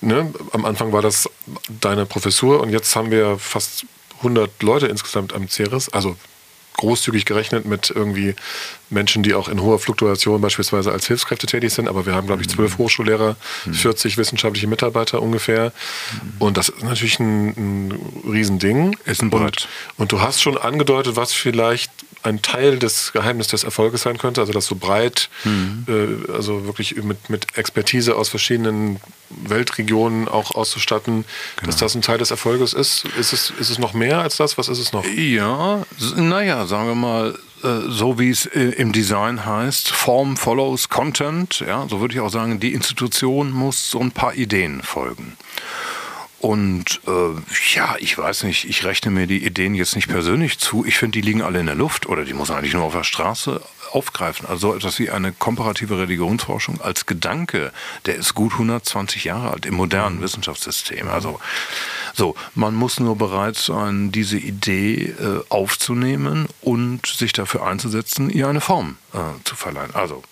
ne, am Anfang war das deine Professur und jetzt haben wir fast 100 Leute insgesamt am CERES, also großzügig gerechnet mit irgendwie Menschen, die auch in hoher Fluktuation beispielsweise als Hilfskräfte tätig sind. Aber wir haben, glaube ich, zwölf mhm. Hochschullehrer, 40 mhm. wissenschaftliche Mitarbeiter ungefähr. Mhm. Und das ist natürlich ein, ein Riesending. Ist ein Brett. Und, und du hast schon angedeutet, was vielleicht ein Teil des Geheimnisses des Erfolges sein könnte, also das so breit, mhm. äh, also wirklich mit, mit Expertise aus verschiedenen Weltregionen auch auszustatten, genau. dass das ein Teil des Erfolges ist. Ist es, ist es noch mehr als das? Was ist es noch? Ja, naja, sagen wir mal, äh, so wie es äh, im Design heißt, Form follows Content. Ja, so würde ich auch sagen, die Institution muss so ein paar Ideen folgen. Und äh, ja, ich weiß nicht, ich rechne mir die Ideen jetzt nicht persönlich zu. Ich finde, die liegen alle in der Luft oder die muss man eigentlich nur auf der Straße aufgreifen. Also etwas wie eine komparative Religionsforschung als Gedanke, der ist gut 120 Jahre alt im modernen mhm. Wissenschaftssystem. Also so, man muss nur bereit sein, diese Idee äh, aufzunehmen und sich dafür einzusetzen, ihr eine Form äh, zu verleihen. Also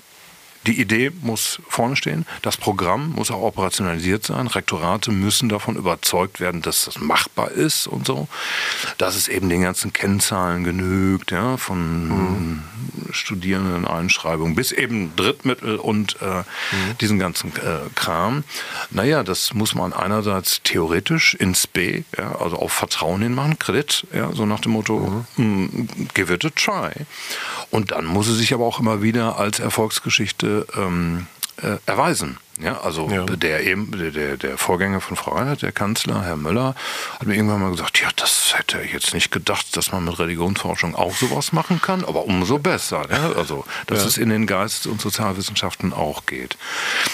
die Idee muss vorne stehen, das Programm muss auch operationalisiert sein. Rektorate müssen davon überzeugt werden, dass das machbar ist und so, dass es eben den ganzen Kennzahlen genügt, ja, von mhm. Studierendeneinschreibung bis eben Drittmittel und äh, mhm. diesen ganzen äh, Kram. Naja, das muss man einerseits theoretisch ins B, ja, also auf Vertrauen hin machen, Kredit, ja, so nach dem Motto, mhm. Mm, give it a try. Und dann muss es sich aber auch immer wieder als Erfolgsgeschichte ähm, äh, erweisen. Ja, also ja. der eben der, der Vorgänger von Frau Reinhardt, der Kanzler, Herr Möller, hat mir irgendwann mal gesagt, ja, das hätte er jetzt nicht gedacht, dass man mit Religionsforschung auch sowas machen kann, aber umso besser. Ja? Also, dass ja. es in den Geist- und Sozialwissenschaften auch geht.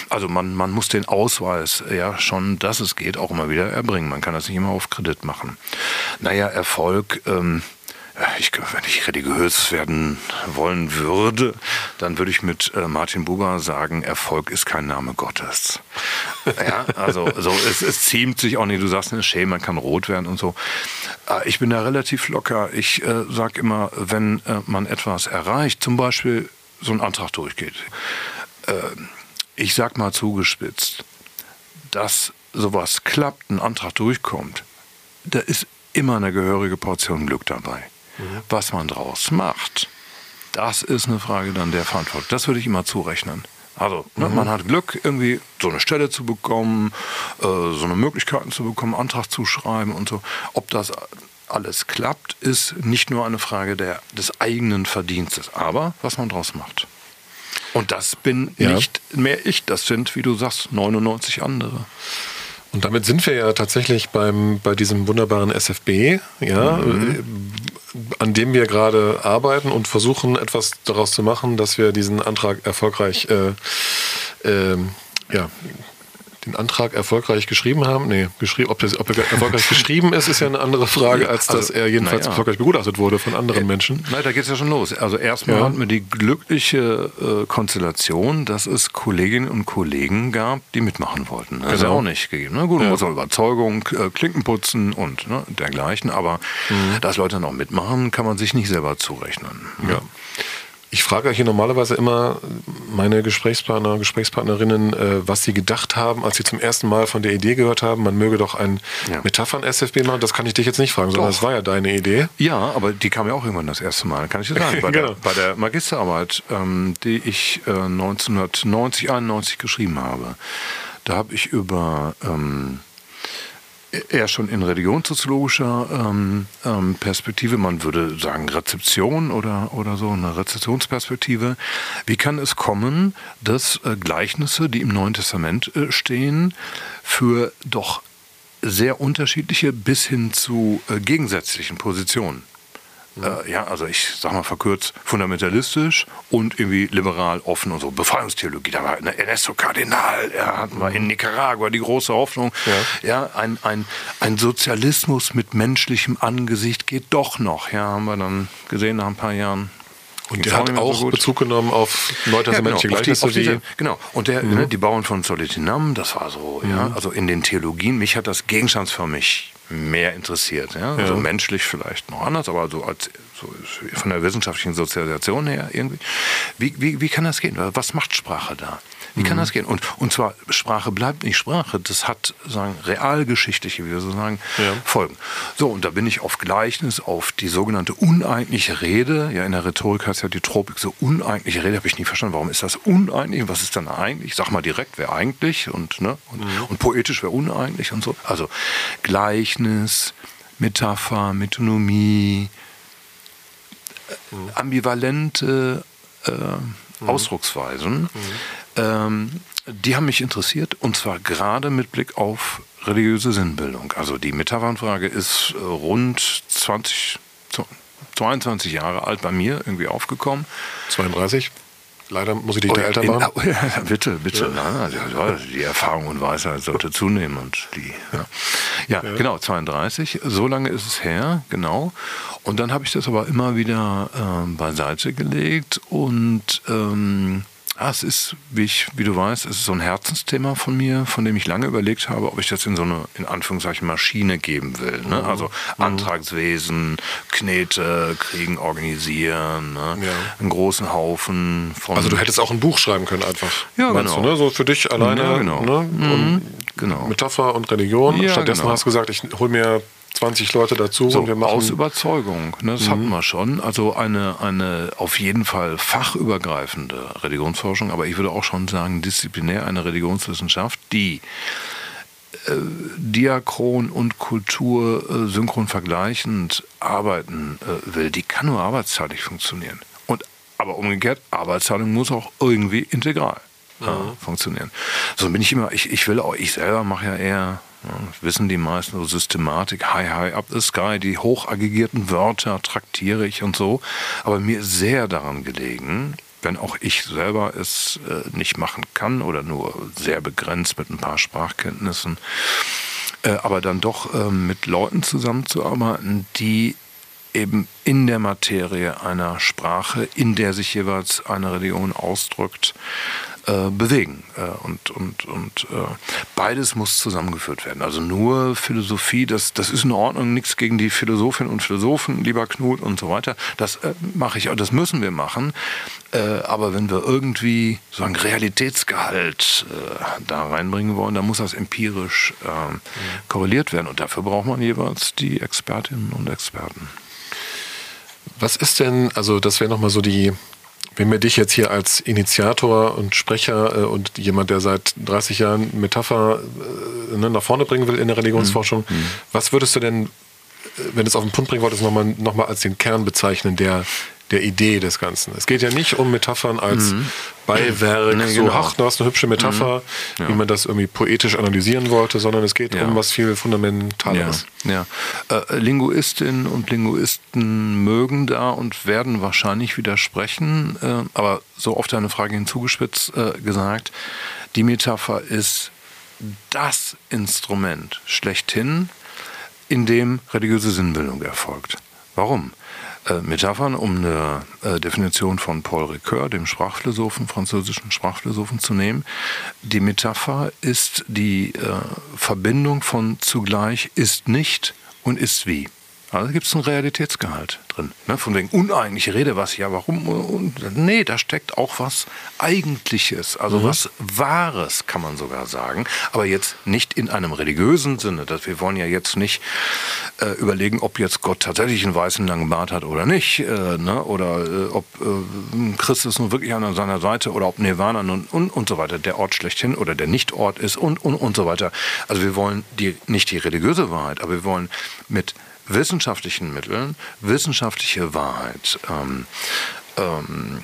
Also man, man muss den Ausweis ja schon, dass es geht, auch immer wieder erbringen. Man kann das nicht immer auf Kredit machen. Naja, Erfolg, ähm, ich, wenn ich religiös werden wollen würde, dann würde ich mit äh, Martin Buber sagen, Erfolg ist kein Name Gottes. Ja, also so, es, es ziemt sich auch nicht. Du sagst, es schäme, man kann rot werden und so. Äh, ich bin da relativ locker. Ich äh, sage immer, wenn äh, man etwas erreicht, zum Beispiel so ein Antrag durchgeht, äh, ich sag mal zugespitzt, dass sowas klappt, ein Antrag durchkommt, da ist immer eine gehörige Portion Glück dabei. Was man draus macht, das ist eine Frage dann der Verantwortung. Das würde ich immer zurechnen. Also ne, mhm. man hat Glück, irgendwie so eine Stelle zu bekommen, äh, so eine Möglichkeiten zu bekommen, Antrag zu schreiben und so. Ob das alles klappt, ist nicht nur eine Frage der, des eigenen Verdienstes, aber was man draus macht. Und das bin Ja. nicht mehr ich, das sind, wie du sagst, 99 andere. Und damit sind wir ja tatsächlich beim, bei diesem wunderbaren SFB, ja, äh, an dem wir gerade arbeiten und versuchen, etwas daraus zu machen, dass wir diesen Antrag erfolgreich, äh, ähm, ja, den Antrag erfolgreich geschrieben haben. Nee, geschrieben, ob, das, ob er erfolgreich geschrieben ist, ist ja eine andere Frage, als also, dass er jedenfalls ja. erfolgreich begutachtet wurde von anderen Menschen. Na, da geht es ja schon los. Also erstmal Ja. hatten wir die glückliche äh, Konstellation, dass es Kolleginnen und Kollegen gab, die mitmachen wollten. Das ist ja Genau. auch nicht gegeben. Ne? Gut, Ja. muss auch Überzeugung, äh, Klinken putzen und ne, dergleichen. Aber Mhm. dass Leute noch mitmachen, kann man sich nicht selber zurechnen. Ja. Ich frage hier normalerweise immer meine Gesprächspartner, Gesprächspartnerinnen, äh, was sie gedacht haben, als sie zum ersten Mal von der Idee gehört haben, man möge doch ein Ja. Metaphern-SFB machen. Das kann ich dich jetzt nicht fragen, sondern Doch. das war ja deine Idee. Ja, aber die kam ja auch irgendwann das erste Mal, kann ich dir sagen. Bei, Genau. der, bei der Magisterarbeit, ähm, die ich äh, 1990, 91 geschrieben habe, da habe ich über ähm, eher schon in religionssoziologischer ähm, ähm, Perspektive, man würde sagen Rezeption oder, oder so, eine Rezeptionsperspektive. Wie kann es kommen, dass äh, Gleichnisse, die im Neuen Testament äh, stehen, für doch sehr unterschiedliche bis hin zu äh, gegensätzlichen Positionen. Äh, ja, also ich sag mal verkürzt, fundamentalistisch und irgendwie liberal offen und so. Befreiungstheologie, da war Ernesto Kardinal, er hatten wir in Nicaragua die große Hoffnung. Ja, ein, ein, ein Sozialismus mit menschlichem Angesicht geht doch noch. Ja, haben wir dann gesehen nach ein paar Jahren. Und Ging's der hat so auch gut. Bezug genommen auf neutestamentliche genau, auf die- Gleichnisse auf wie Genau. Und der, ne, die Bauern von Solitinam, das war so, ja, also in den Theologien, mich hat das gegenstandsförmig mehr interessiert. Ja? Also menschlich vielleicht noch anders, aber so als so von der wissenschaftlichen Sozialisation her irgendwie. Wie, wie, wie kann das gehen? Was macht Sprache da? Wie kann das gehen? Und, und zwar, Sprache bleibt nicht Sprache. Das hat sagen, realgeschichtliche, wie wir so sagen, Ja. Folgen. So, und da bin ich auf Gleichnis, auf die sogenannte uneigentliche Rede. Ja, in der Rhetorik heißt ja die Tropik so uneigentliche Rede, habe ich nie verstanden. Warum ist das uneigentlich? Was ist dann eigentlich? Sag mal direkt, wer eigentlich und, ne? und, und poetisch, wer uneigentlich und so. Also Gleichnis, Metapher, Metonomie, äh, ambivalente äh, Ausdrucksweisen, ähm, die haben mich interessiert und zwar gerade mit Blick auf religiöse Sinnbildung. Also die Metaphernfrage ist äh, rund 20, 22 Jahre alt bei mir irgendwie aufgekommen. 32. Leider muss ich dich Oh da ja, älter in- machen. oh ja, bitte, bitte. Nein, also, ja, die Erfahrung und Weisheit sollte zunehmen. Und die, ja. ja, genau, 32. So lange ist es her, genau. Und dann habe ich das aber immer wieder ähm, beiseite gelegt und ähm, ah, es ist, wie, ich, wie du weißt, es ist so ein Herzensthema von mir, von dem ich lange überlegt habe, ob ich das in so eine, in Anführungszeichen, Maschine geben will. Ne? Mhm. Also Antragswesen, Knete, Kriegen organisieren, ne? Ja. einen großen Haufen von... Also du hättest auch ein Buch schreiben können einfach. Ja, genau. Du, ne? So für dich alleine. Ja, genau. ne? und genau. Metapher und Religion. Ja, Stattdessen genau. hast du gesagt, ich hole mir 20 Leute dazu So, und wir machen. Mhm. aus Überzeugung, ne, das hatten wir schon. Also eine, eine auf jeden Fall fachübergreifende Religionsforschung, aber ich würde auch schon sagen, disziplinär eine Religionswissenschaft, die äh, Diachron und Kultur äh, synchron vergleichend arbeiten äh, will, die kann nur arbeitsteilig funktionieren. Und aber umgekehrt, Arbeitsteilung muss auch irgendwie integral äh, funktionieren. So bin ich immer, ich, ich will auch, ich selber mache ja eher, wissen die meisten, so Systematik, high, high up the sky, die hoch aggregierten Wörter traktiere ich und so. Aber mir ist sehr daran gelegen, wenn auch ich selber es äh, nicht machen kann oder nur sehr begrenzt mit ein paar Sprachkenntnissen, äh, aber dann doch äh, mit Leuten zusammenzuarbeiten, die eben in der Materie einer Sprache, in der sich jeweils eine Religion ausdrückt, äh, bewegen. Äh, und und, und äh, beides muss zusammengeführt werden. Also nur Philosophie, das, das ist in Ordnung, nichts gegen die Philosophinnen und Philosophen, lieber Knut und so weiter. Das äh, mache ich, das müssen wir machen. Aber wenn wir irgendwie so einen Realitätsgehalt da reinbringen wollen, dann muss das empirisch äh, korreliert werden. Und dafür braucht man jeweils die Expertinnen und Experten. Was ist denn, also das wäre nochmal so die, wenn wir dich jetzt hier als Initiator und Sprecher äh, und jemand, der seit 30 Jahren Metapher äh, ne, nach vorne bringen will in der Religionsforschung, was würdest du denn wenn es auf den Punkt bringen wolltest, nochmal noch mal als den Kern bezeichnen, der der Idee des Ganzen. Es geht ja nicht um Metaphern als mhm. Beiwerk, nee, so, genau. ach, du hast eine hübsche Metapher, mhm. ja. wie man das irgendwie poetisch analysieren wollte, sondern es geht ja. um was viel Fundamentaleres. Ja, ja. Äh, Linguistinnen und Linguisten mögen da und werden wahrscheinlich widersprechen, äh, aber so auf deine Frage hinzugespitzt äh, gesagt, die Metapher ist das Instrument schlechthin, in dem religiöse Sinnbildung erfolgt. Warum? Äh, Metaphern, um eine äh, Definition von Paul Ricoeur, dem Sprachphilosophen, französischen Sprachphilosophen, zu nehmen. Die Metapher ist die äh, Verbindung von zugleich ist nicht und ist wie. Also gibt es einen Realitätsgehalt drin. Ne? Von wegen uneigentliche Rede, was ja, warum? Und, nee, da steckt auch was Eigentliches, also mhm. was Wahres, kann man sogar sagen. Aber jetzt nicht in einem religiösen Sinne. Dass wir wollen ja jetzt nicht äh, überlegen, ob jetzt Gott tatsächlich einen weißen langen Bart hat oder nicht. Äh, ne? Oder äh, ob äh, Christus nun wirklich an seiner Seite oder ob Nirvana nun und, und so weiter der Ort schlechthin oder der Nichtort ist und, und, und so weiter. Also wir wollen die, nicht die religiöse Wahrheit, aber wir wollen mit wissenschaftlichen Mitteln wissenschaftliche Wahrheit ähm, ähm,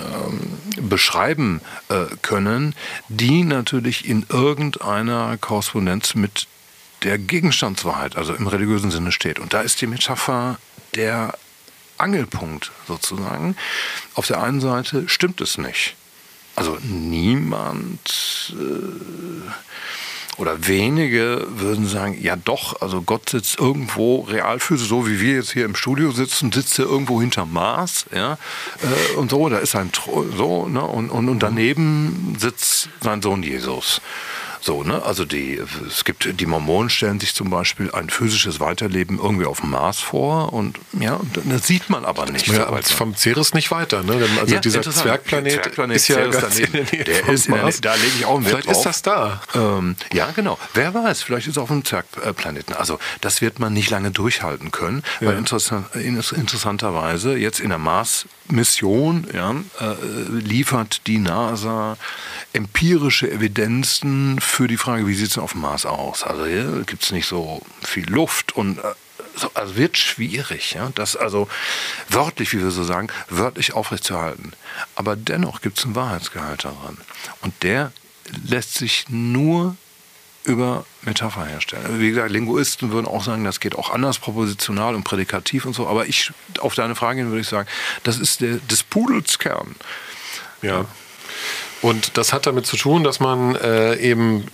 ähm, beschreiben äh, können, die natürlich in irgendeiner Korrespondenz mit der Gegenstandswahrheit, also im religiösen Sinne steht. Und da ist die Metapher der Angelpunkt sozusagen. Auf der einen Seite stimmt es nicht. Also niemand äh, oder wenige würden sagen, ja doch, also Gott sitzt irgendwo realphysisch, so wie wir jetzt hier im Studio sitzen, sitzt er irgendwo hinterm Mars, ja, äh, und so, da ist ein, so, ne, und, und, und daneben sitzt sein Sohn Jesus. So, ne? Also die, es gibt, die Mormonen stellen sich zum Beispiel ein physisches Weiterleben irgendwie auf dem Mars vor und ja, das sieht man aber nicht. Ja, so vom Ceres nicht weiter, ne? Also ja, dieser Zwergplanet, Zwergplanet ist ja Ceres ganz daneben, in der Nähe der ist der, da lege ich auch einen Vielleicht ist das da. Ähm, ja, genau. Wer weiß, vielleicht ist es auf einem Zwergplaneten. Also das wird man nicht lange durchhalten können, ja. weil interessant, interessanterweise jetzt in der Mars-Mission ja, äh, liefert die NASA empirische Evidenzen für die Frage, wie sieht es auf dem Mars aus? Also hier gibt es nicht so viel Luft und äh, so, also wird schwierig, ja, das also wörtlich, wie wir so sagen, wörtlich aufrechtzuerhalten. Aber dennoch gibt es einen Wahrheitsgehalt daran. Und der lässt sich nur über Metapher herstellen. Wie gesagt, Linguisten würden auch sagen, das geht auch anders, propositional und prädikativ und so. Aber ich, auf deine Frage hin würde ich sagen, das ist der, des Pudels Kern. Ja. Und das hat damit zu tun, dass man äh, eben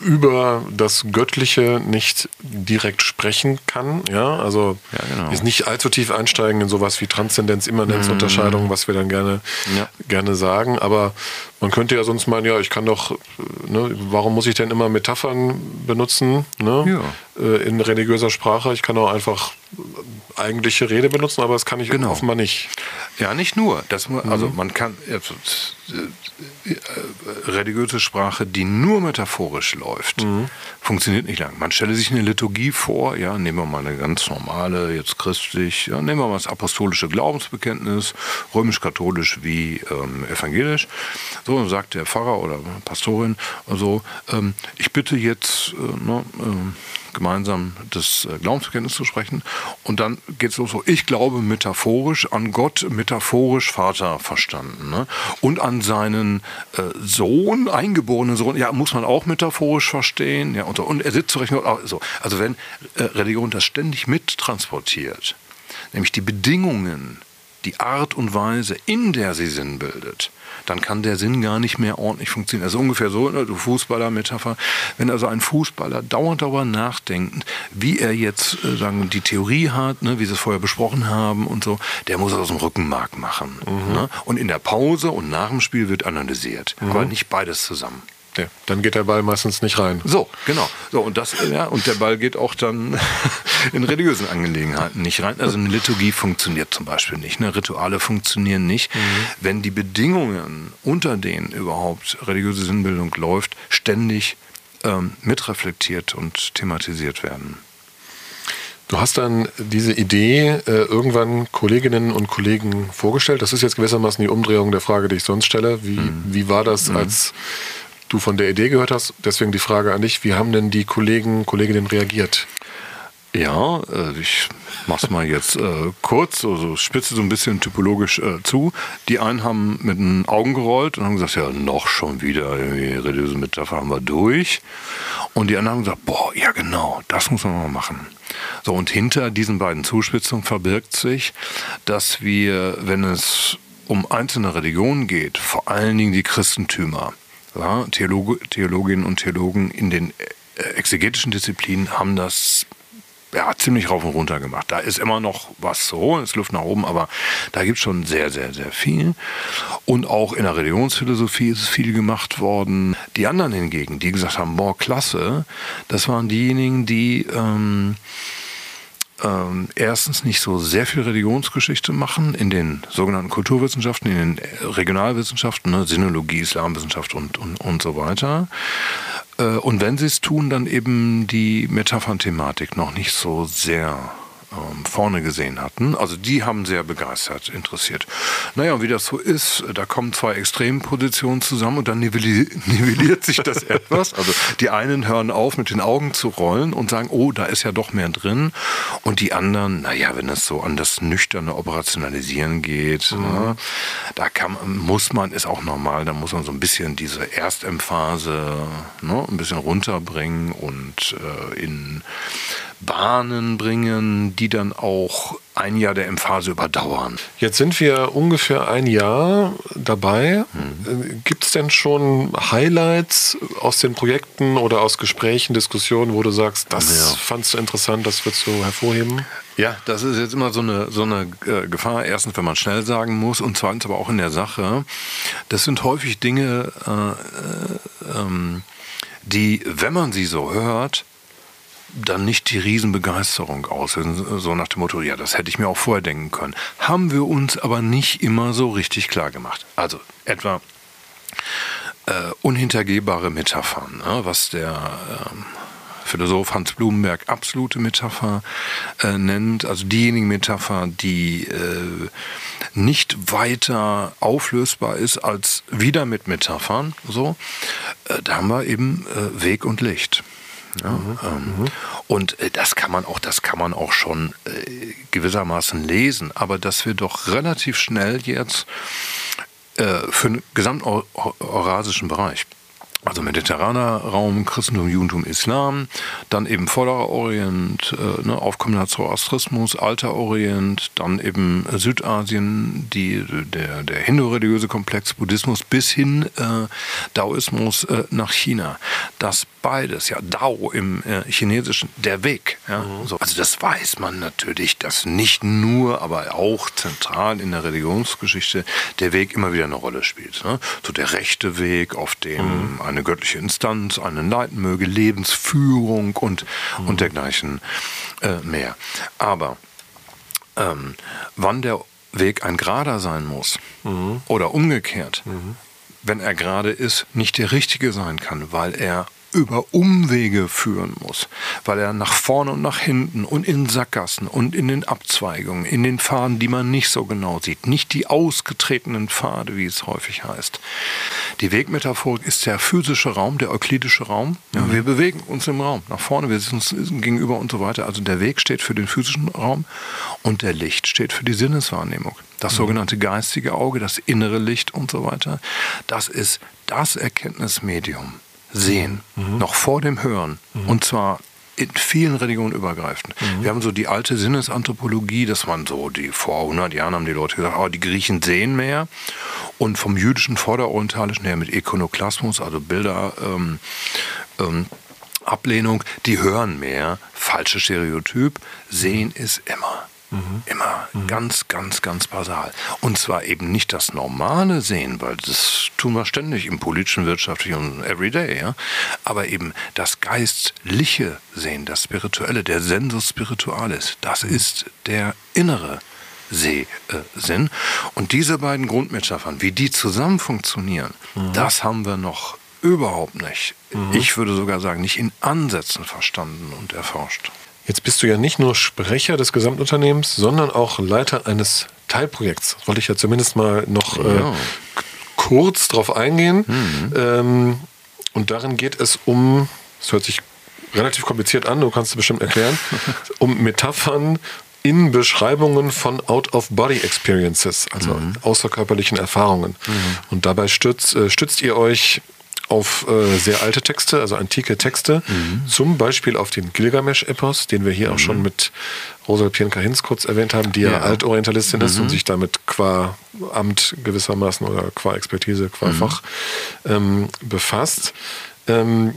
über das Göttliche nicht direkt sprechen kann. Ja, also ja, genau. ist nicht allzu tief einsteigen in sowas wie Transzendenz, Immanenz, mhm. Unterscheidung, was wir dann gerne, ja. gerne sagen. Aber man könnte ja sonst meinen, ja, ich kann doch, ne, warum muss ich denn immer Metaphern benutzen ne, ja. äh, in religiöser Sprache? Ich kann auch einfach eigentliche Rede benutzen, aber das kann ich genau. offenbar nicht. Ja, nicht nur. Das, also mhm. man kann also, äh, religiöse Sprache, die nur metaphorisch läuft, mhm. funktioniert nicht lang. Man stelle sich eine Liturgie vor, ja, nehmen wir mal eine ganz normale, jetzt christlich, ja, nehmen wir mal das apostolische Glaubensbekenntnis, römisch-katholisch wie ähm, evangelisch. So, sagt der Pfarrer oder Pastorin, also ähm, ich bitte jetzt, äh, ne, äh, gemeinsam das äh, Glaubensbekenntnis zu sprechen. Und dann geht es los so, ich glaube metaphorisch an Gott, metaphorisch Vater verstanden. Ne? Und an seinen äh, Sohn, eingeborenen Sohn, ja, muss man auch metaphorisch verstehen. Ja, und, so. und er sitzt zurecht. So. Also wenn äh, Religion das ständig mittransportiert, nämlich die Bedingungen, die Art und Weise, in der sie Sinn bildet, dann kann der Sinn gar nicht mehr ordentlich funktionieren. Also ungefähr so, ne, du Fußballer-Metapher, wenn also ein Fußballer dauernd darüber nachdenkt, wie er jetzt äh, sagen, die Theorie hat, ne, wie sie es vorher besprochen haben und so, der muss es aus dem Rückenmark machen. Mhm. Ne? Und in der Pause und nach dem Spiel wird analysiert. Mhm. Aber nicht beides zusammen. Ja, dann geht der Ball meistens nicht rein. So, genau. So, und, das, ja, und der Ball geht auch dann in religiösen Angelegenheiten nicht rein. Also eine Liturgie funktioniert zum Beispiel nicht. Ne? Rituale funktionieren nicht, mhm. wenn die Bedingungen, unter denen überhaupt religiöse Sinnbildung läuft, ständig ähm, mitreflektiert und thematisiert werden. Du hast dann diese Idee äh, irgendwann Kolleginnen und Kollegen vorgestellt. Das ist jetzt gewissermaßen die Umdrehung der Frage, die ich sonst stelle. Wie, mhm. wie war das, mhm. als du von der Idee gehört hast. Deswegen die Frage an dich, wie haben denn die Kollegen, Kolleginnen reagiert? Ja, äh, ich mach's mal jetzt äh, kurz, also spitze so ein bisschen typologisch äh, zu. Die einen haben mit den Augen gerollt und haben gesagt, ja, noch schon wieder, irgendwie religiöse Metapher haben wir durch. Und die anderen haben gesagt, boah, ja genau, das muss man mal machen. So, und hinter diesen beiden Zuspitzungen verbirgt sich, dass wir, wenn es um einzelne Religionen geht, vor allen Dingen die Christentümer, ja, Theologe, Theologinnen und Theologen in den äh, exegetischen Disziplinen haben das ja, ziemlich rauf und runter gemacht. Da ist immer noch was so, ist Luft nach oben, aber da gibt es schon sehr, sehr, sehr viel. Und auch in der Religionsphilosophie ist viel gemacht worden. Die anderen hingegen, die gesagt haben, boah, klasse, das waren diejenigen, die ähm, ähm, erstens nicht so sehr viel Religionsgeschichte machen in den sogenannten Kulturwissenschaften, in den Regionalwissenschaften, ne, Sinologie, Islamwissenschaft und, und, und so weiter. Äh, und wenn sie es tun, dann eben die Metaphern-Thematik noch nicht so sehr ähm, vorne gesehen hatten. Also die haben sehr begeistert interessiert. Naja, und wie das so ist, da kommen zwei Extrempositionen zusammen und dann nivelli nivelliert sich das etwas. Also die einen hören auf, mit den Augen zu rollen und sagen, oh, da ist ja doch mehr drin. Und die anderen, naja, wenn es so an das nüchterne Operationalisieren geht, mhm. ne, da kann, muss man, ist auch normal, da muss man so ein bisschen diese Erstemphase ne, ein bisschen runterbringen und äh, in Bahnen bringen, die dann auch ein Jahr der Emphase überdauern. Jetzt sind wir ungefähr ein Jahr dabei. Mhm. Gibt es denn schon Highlights aus den Projekten oder aus Gesprächen, Diskussionen, wo du sagst, das ja. fandst du interessant, das würdest du hervorheben? Ja, das ist jetzt immer so eine, so eine äh, Gefahr. Erstens, wenn man schnell sagen muss und zweitens aber auch in der Sache. Das sind häufig Dinge, äh, äh, ähm, die, wenn man sie so hört, dann nicht die Riesenbegeisterung aus. So nach dem Motto, ja, das hätte ich mir auch vorher denken können. Haben wir uns aber nicht immer so richtig klar gemacht. Also etwa äh, unhintergehbare Metaphern, ne, was der äh, Philosoph Hans Blumenberg absolute Metapher äh, nennt, also diejenigen Metapher, die äh, nicht weiter auflösbar ist als wieder mit Metaphern. So, äh, da haben wir eben äh, Weg und Licht. Ja, mhm. ähm, mhm. Und äh, das kann man auch, das kann man auch schon äh, gewissermaßen lesen, aber dass wir doch relativ schnell jetzt äh, für den gesamteurasischen Bereich also mediterraner Raum, Christentum, Judentum, Islam, dann eben Vorderer Orient, äh, ne, aufkommender Zoroastrismus, Alter Orient, dann eben Südasien, die, der, der hindu-religiöse Komplex, Buddhismus bis hin äh, Daoismus äh, nach China. Das beides, ja, Dao im äh, Chinesischen, der Weg. Ja, mhm. so. Also das weiß man natürlich, dass nicht nur, aber auch zentral in der Religionsgeschichte der Weg immer wieder eine Rolle spielt. Ne? So der rechte Weg, auf dem mhm eine göttliche Instanz einen leiten möge, Lebensführung und, mhm. und dergleichen äh, mehr. Aber ähm, wann der Weg ein gerader sein muss mhm. oder umgekehrt, mhm. wenn er gerade ist, nicht der richtige sein kann, weil er über Umwege führen muss, weil er nach vorne und nach hinten und in Sackgassen und in den Abzweigungen, in den Pfaden, die man nicht so genau sieht, nicht die ausgetretenen Pfade, wie es häufig heißt. Die Wegmetaphorik ist der physische Raum, der euklidische Raum. Ja, mhm. Wir bewegen uns im Raum, nach vorne, wir sind uns gegenüber und so weiter. Also der Weg steht für den physischen Raum und der Licht steht für die Sinneswahrnehmung. Das mhm. sogenannte geistige Auge, das innere Licht und so weiter, das ist das Erkenntnismedium sehen, mhm. noch vor dem Hören. Mhm. Und zwar in vielen Religionen übergreifend. Mhm. Wir haben so die alte Sinnesanthropologie, dass man so, die vor 100 Jahren haben die Leute gesagt, oh, die Griechen sehen mehr. Und vom jüdischen Vorderorientalischen her mit Ikonoklasmus, also Bilder, ähm, ähm, Ablehnung, die hören mehr. Falsches Stereotyp. Sehen ist immer. Mhm. Immer mhm. ganz, ganz, ganz basal. Und zwar eben nicht das normale Sehen, weil das tun wir ständig im politischen, wirtschaftlichen und everyday, ja. Aber eben das geistliche Sehen, das Spirituelle, der Sensus Spiritualis, das mhm. ist der innere Sehsinn. Und diese beiden Grundmetaphern, wie die zusammen funktionieren, mhm. das haben wir noch überhaupt nicht. Mhm. Ich würde sogar sagen, nicht in Ansätzen verstanden und erforscht. Jetzt bist du ja nicht nur Sprecher des Gesamtunternehmens, sondern auch Leiter eines Teilprojekts. Das wollte ich ja zumindest mal noch äh, äh, kurz drauf eingehen. Mhm. Ähm, und darin geht es um, es hört sich relativ kompliziert an, du kannst es bestimmt erklären, um Metaphern in Beschreibungen von Out-of-Body-Experiences, also mhm. außerkörperlichen Erfahrungen. Mhm. Und dabei stützt, äh, stützt ihr euch auf äh, sehr alte Texte, also antike Texte, mhm. zum Beispiel auf den Gilgamesch-Epos, den wir hier mhm. auch schon mit Rosa Pienka-Hinz kurz erwähnt haben, die ja, ja Altorientalistin mhm. ist und sich damit qua Amt gewissermaßen oder qua Expertise, qua mhm. Fach ähm, befasst. Ähm,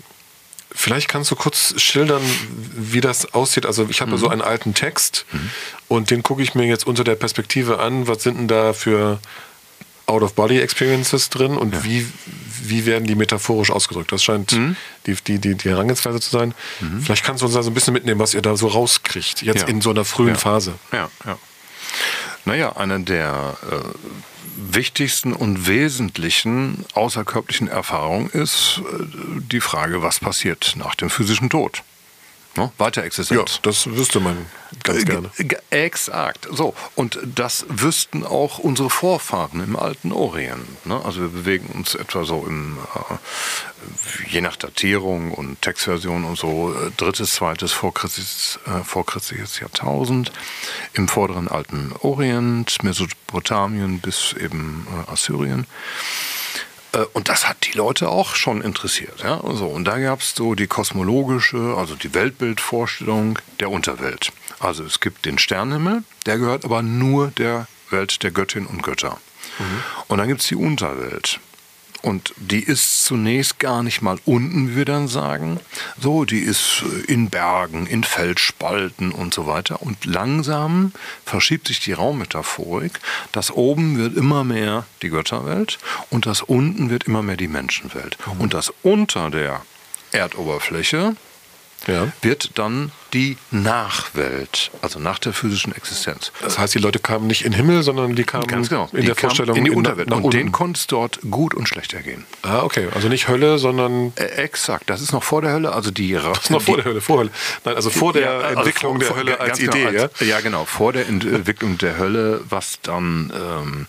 Vielleicht kannst du kurz schildern, wie das aussieht. Also ich habe mhm. so einen alten Text mhm. und den gucke ich mir jetzt unter der Perspektive an. Was sind denn da für Out-of-Body-Experiences drin und ja. wie, wie werden die metaphorisch ausgedrückt? Das scheint mhm. die, die, die, die Herangehensweise zu sein. Mhm. Vielleicht kannst du uns da so ein bisschen mitnehmen, was ihr da so rauskriegt, jetzt ja. in so einer frühen ja. Phase. Ja, ja. Naja, einer der äh, wichtigsten und wesentlichen außerkörperlichen Erfahrungen ist äh, die Frage, was passiert nach dem physischen Tod. Ne? Weiterexistenz. Ja, das wüsste man ganz gerne. Exakt. So. Und das wüssten auch unsere Vorfahren im alten Orient. Ne? Also wir bewegen uns etwa so im, äh, je nach Datierung und Textversion und so, äh, drittes, zweites vorchristliches, äh, vorchristliches Jahrtausend im vorderen alten Orient, Mesopotamien bis eben äh, Assyrien. Äh, und das hat die Leute auch schon interessiert. Ja? So, und da gab es so die kosmologische, also die Weltbildvorstellung der Unterwelt. Also es gibt den Sternenhimmel, der gehört aber nur der Welt der Göttin und Götter. Mhm. Und dann gibt es die Unterwelt. Und die ist zunächst gar nicht mal unten, wie wir dann sagen. So, die ist in Bergen, in Felsspalten und so weiter. Und langsam verschiebt sich die Raummetaphorik. Das oben wird immer mehr die Götterwelt und das unten wird immer mehr die Menschenwelt. Mhm. Und das unter der Erdoberfläche ja. wird dann die Nachwelt, also nach der physischen Existenz. Das heißt, die Leute kamen nicht in den Himmel, sondern die kamen Ganz genau. in die der Vorstellung in die Unterwelt. und denen konnte es dort gut und schlecht ergehen. Ah, okay. Also nicht Hölle, sondern. Äh, exakt. Das ist noch vor der Hölle. Also die. Das ist noch vor der Hölle. Vor Hölle. Nein, also vor der ja, also Entwicklung vor, der Hölle als Idee. Genau, als, ja? ja, genau. Vor der Entwicklung der Hölle, was dann, ähm,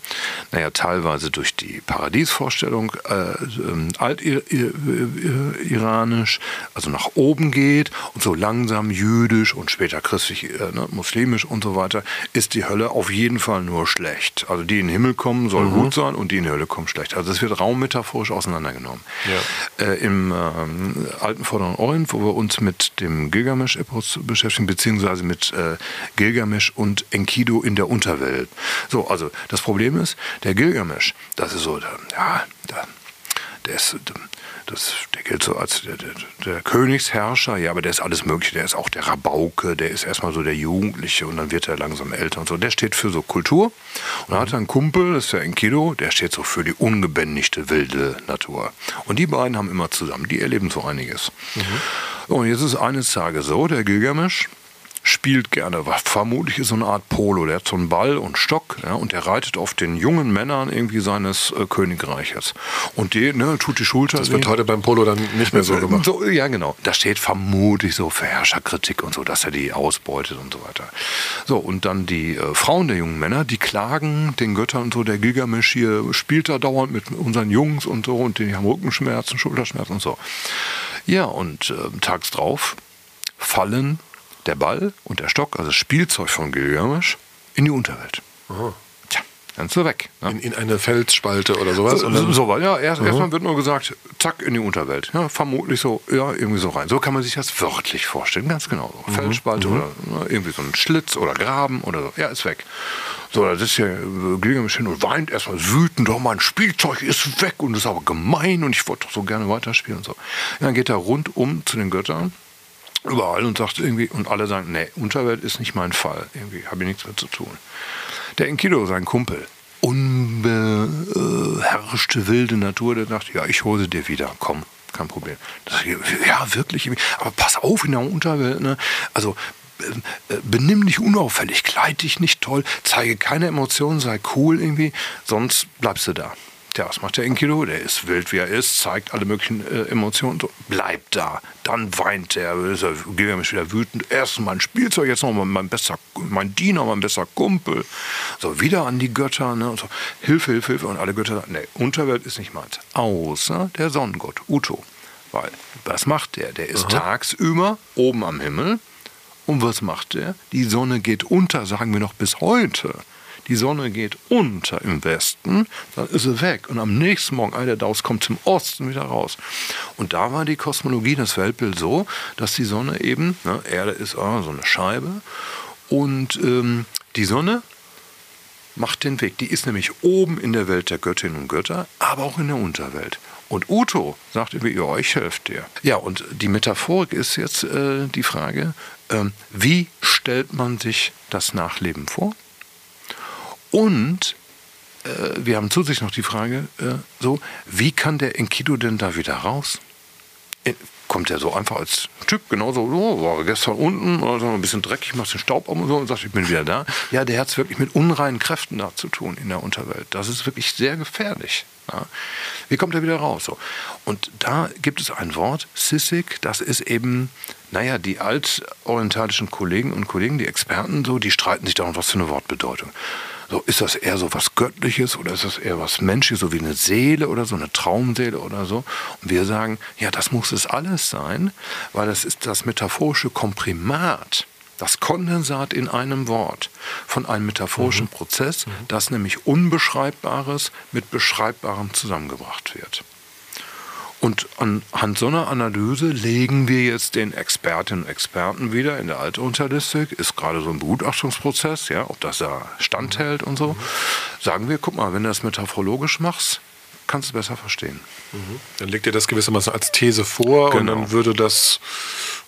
naja, teilweise durch die Paradiesvorstellung äh, ähm, altiranisch, also nach oben geht und so langsam jüdisch und später christlich, äh, ne, muslimisch und so weiter, ist die Hölle auf jeden Fall nur schlecht. Also die in den Himmel kommen, soll mhm. gut sein und die in die Hölle kommen schlecht. Also es wird raummetaphorisch auseinandergenommen. Ja. Äh, Im ähm, alten Vorderen Orient, wo wir uns mit dem Gilgamesch-Epos beschäftigen, beziehungsweise mit äh, Gilgamesch und Enkidu in der Unterwelt. So, also das Problem ist, der Gilgamesch, das ist so, ja, der, der ist das, der gilt so als der, der, der, Königsherrscher, ja, aber der ist alles Mögliche. Der ist auch der Rabauke, der ist erstmal so der Jugendliche und dann wird er langsam älter und so. Der steht für so Kultur. Und hat einen Kumpel, das ist der Enkido, der steht so für die ungebändigte wilde Natur. Und die beiden haben immer zusammen, die erleben so einiges. Mhm. Und jetzt ist eines Tages so, der Gilgamesch, spielt gerne. Vermutlich ist so eine Art Polo. Der hat so einen Ball und Stock ja, und der reitet auf den jungen Männern irgendwie seines äh, Königreiches. Und die ne, tut die Schulter. Das wird heute beim Polo dann nicht mehr so äh, gemacht. So, ja, genau. Da steht vermutlich so für Herrscherkritik und so, dass er die ausbeutet und so weiter. So, und dann die äh, Frauen der jungen Männer, die klagen den Göttern und so, der Gilgamesch hier spielt da dauernd mit unseren Jungs und so und die haben Rückenschmerzen, Schulterschmerzen und so. Ja, und äh, tags drauf fallen der Ball und der Stock, also das Spielzeug von Gilgamesch, in die Unterwelt. Aha. Tja, dann ist er weg. Ne? In, in, eine Felsspalte oder sowas? So, so, so ja, erst, erstmal wird nur gesagt, zack, in die Unterwelt. Ja, vermutlich so, ja, irgendwie so rein. So kann man sich das wörtlich vorstellen, ganz genau. So. Mhm. Felsspalte mhm. oder ne, irgendwie so ein Schlitz oder Graben oder so. Ja, ist weg. So, da sitzt hier Gilgamesch hin und weint erstmal wütend, doch mein Spielzeug ist weg und ist aber gemein und ich wollte doch so gerne weiterspielen und so. Ja, dann geht er rundum zu den Göttern überall und sagt irgendwie, und alle sagen, nee, Unterwelt ist nicht mein Fall. Irgendwie habe ich nichts mehr zu tun. Der Enkido, sein Kumpel, unbeherrschte wilde Natur, der dachte, ja, ich hole dir wieder, komm, kein Problem. Das, ja, wirklich, aber pass auf in der Unterwelt, ne? Also äh, benimm dich unauffällig, kleid dich nicht toll, zeige keine Emotionen, sei cool irgendwie, sonst bleibst du da. Tja, was macht der Enkidu? Der ist wild, wie er ist, zeigt alle möglichen äh, Emotionen, so, bleibt da. Dann weint er, ist er Gilgamesch wieder wütend. Erst mein Spielzeug, jetzt noch mein, bester, mein Diener, mein bester Kumpel. So, wieder an die Götter, ne? So, Hilfe, Hilfe, Hilfe. Und alle Götter sagen, nee, Unterwelt ist nicht meins. Außer der Sonnengott, Uto. Weil, was macht der? Der ist Aha. tagsüber oben am Himmel. Und was macht der? Die Sonne geht unter, sagen wir noch bis heute. Die Sonne geht unter im Westen, dann ist sie weg. Und am nächsten Morgen, einer Daus kommt zum Osten wieder raus. Und da war die Kosmologie, das Weltbild so, dass die Sonne eben, ne, Erde ist oh, so eine Scheibe, und ähm, die Sonne macht den Weg. Die ist nämlich oben in der Welt der Göttinnen und Götter, aber auch in der Unterwelt. Und Uto sagt irgendwie, ja, ich helfe dir. Ja, und die Metaphorik ist jetzt äh, die Frage, äh, wie stellt man sich das Nachleben vor? Und äh, wir haben zusätzlich noch die Frage, äh, so, wie kann der Enkidu denn da wieder raus? kommt er so einfach als Typ, genauso, so, war gestern unten, also ein bisschen dreckig, macht den Staub um und so und sagt, ich bin wieder da. Ja, der hat es wirklich mit unreinen Kräften da zu tun in der Unterwelt. Das ist wirklich sehr gefährlich. Ja. Wie kommt er wieder raus? So. Und da gibt es ein Wort, Sissig, das ist eben, naja, die altorientalischen Kollegen und Kollegen, die Experten so, die streiten sich darum, was für eine Wortbedeutung. So, ist das eher so was Göttliches oder ist das eher was Menschliches, so wie eine Seele oder so, eine Traumseele oder so? Und wir sagen, ja, das muss es alles sein, weil das ist das metaphorische Komprimat, das Kondensat in einem Wort von einem metaphorischen mhm. Prozess, mhm. das nämlich Unbeschreibbares mit Beschreibbarem zusammengebracht wird. Und anhand so einer Analyse legen wir jetzt den Expertinnen und Experten wieder in der Altunterlistik, ist gerade so ein Begutachtungsprozess, ja, ob das da standhält und so. Sagen wir, guck mal, wenn du das metaphorologisch machst, kannst du es besser verstehen. Mhm. Dann legt ihr das gewissermaßen als These vor genau. und dann genau. würde das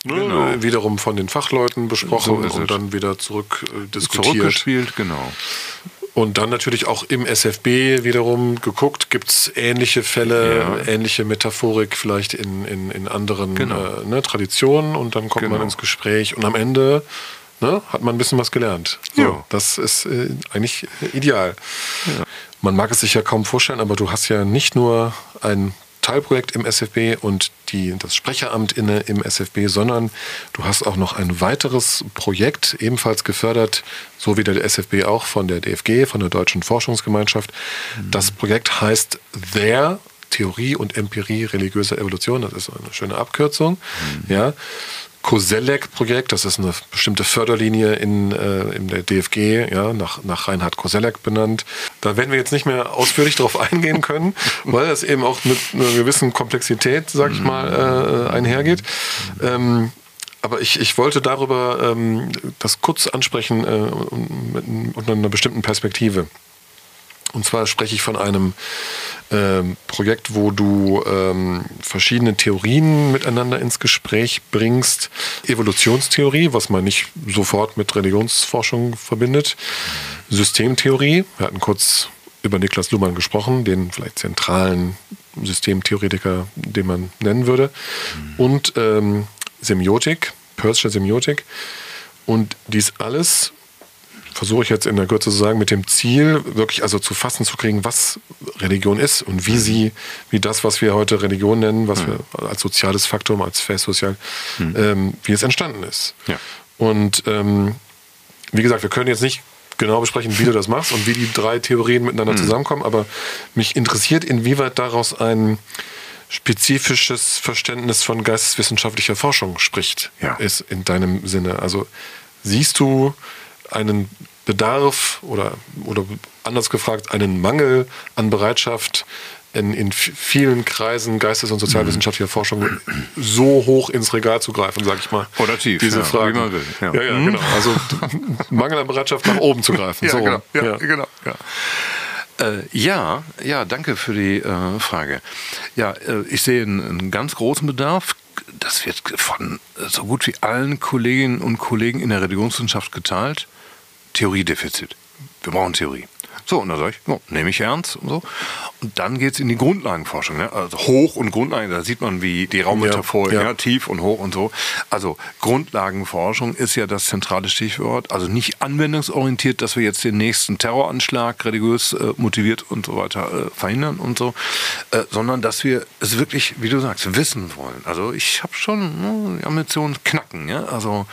ne, genau. wiederum von den Fachleuten besprochen so und dann wieder zurück äh, diskutiert. Zurückgespielt, genau. Und dann natürlich auch im SFB wiederum geguckt, gibt es ähnliche Fälle, ja. ähnliche Metaphorik vielleicht in, in, in anderen genau. äh, ne, Traditionen und dann kommt genau. man ins Gespräch und am Ende ne, hat man ein bisschen was gelernt. So, ja. Das ist äh, eigentlich ideal. Ja. Man mag es sich ja kaum vorstellen, aber du hast ja nicht nur ein Teilprojekt im SFB und die, das Sprecheramt inne im SFB, sondern du hast auch noch ein weiteres Projekt, ebenfalls gefördert, so wie der SFB auch von der DFG, von der Deutschen Forschungsgemeinschaft. Mhm. Das Projekt heißt There, Theorie und Empirie religiöser Evolution. Das ist eine schöne Abkürzung. Mhm. Ja. Koselleck-Projekt, das ist eine bestimmte Förderlinie in, äh, in der DFG, ja, nach, nach Reinhard Koselleck benannt. Da werden wir jetzt nicht mehr ausführlich darauf eingehen können, weil das eben auch mit einer gewissen Komplexität, sag ich mal, äh, einhergeht. Ähm, aber ich, ich wollte darüber ähm, das kurz ansprechen äh, unter einer bestimmten Perspektive. Und zwar spreche ich von einem ähm, Projekt, wo du ähm, verschiedene Theorien miteinander ins Gespräch bringst. Evolutionstheorie, was man nicht sofort mit Religionsforschung verbindet. Systemtheorie, wir hatten kurz über Niklas Luhmann gesprochen, den vielleicht zentralen Systemtheoretiker, den man nennen würde. Und ähm, Semiotik, Peirce'sche Semiotik. Und dies alles versuche ich jetzt in der Kürze zu sagen, mit dem Ziel, wirklich also zu fassen zu kriegen, was Religion ist und wie sie, wie das, was wir heute Religion nennen, was mhm. wir als soziales Faktum, als Fest sozial, mhm. ähm, wie es entstanden ist. Ja. Und ähm, wie gesagt, wir können jetzt nicht genau besprechen, wie du das machst und wie die drei Theorien miteinander mhm. zusammenkommen, aber mich interessiert, inwieweit daraus ein spezifisches Verständnis von geisteswissenschaftlicher Forschung spricht, ja. ist in deinem Sinne. Also siehst du einen Bedarf oder, oder anders gefragt, einen Mangel an Bereitschaft in, in vielen Kreisen geistes- und sozialwissenschaftlicher Forschung so hoch ins Regal zu greifen, sag ich mal. Oder tief. Diese ja, Frage. Will, ja. ja, ja, mhm. genau. Also Mangel an Bereitschaft nach oben zu greifen. ja, so. genau. Ja, genau. Ja. Äh, ja, ja, danke für die äh, Frage. Ja, äh, ich sehe einen, einen, ganz großen Bedarf, das wird von so gut wie allen Kolleginnen und Kollegen in der Religionswissenschaft geteilt. Theoriedefizit. Wir brauchen Theorie. So, und da sage ich, oh, nehme ich ernst und so. Und dann geht es in die Grundlagenforschung. Ne? Also hoch und Grundlagen, da sieht man, wie die Raummetaphor, ja, ja. ja, tief und hoch und so. Also Grundlagenforschung ist ja das zentrale Stichwort. Also nicht anwendungsorientiert, dass wir jetzt den nächsten Terroranschlag religiös äh, motiviert und so weiter äh, verhindern und so, äh, sondern dass wir es wirklich, wie du sagst, wissen wollen. Also ich habe schon ne, die Ambitionen knacken. Ja? Also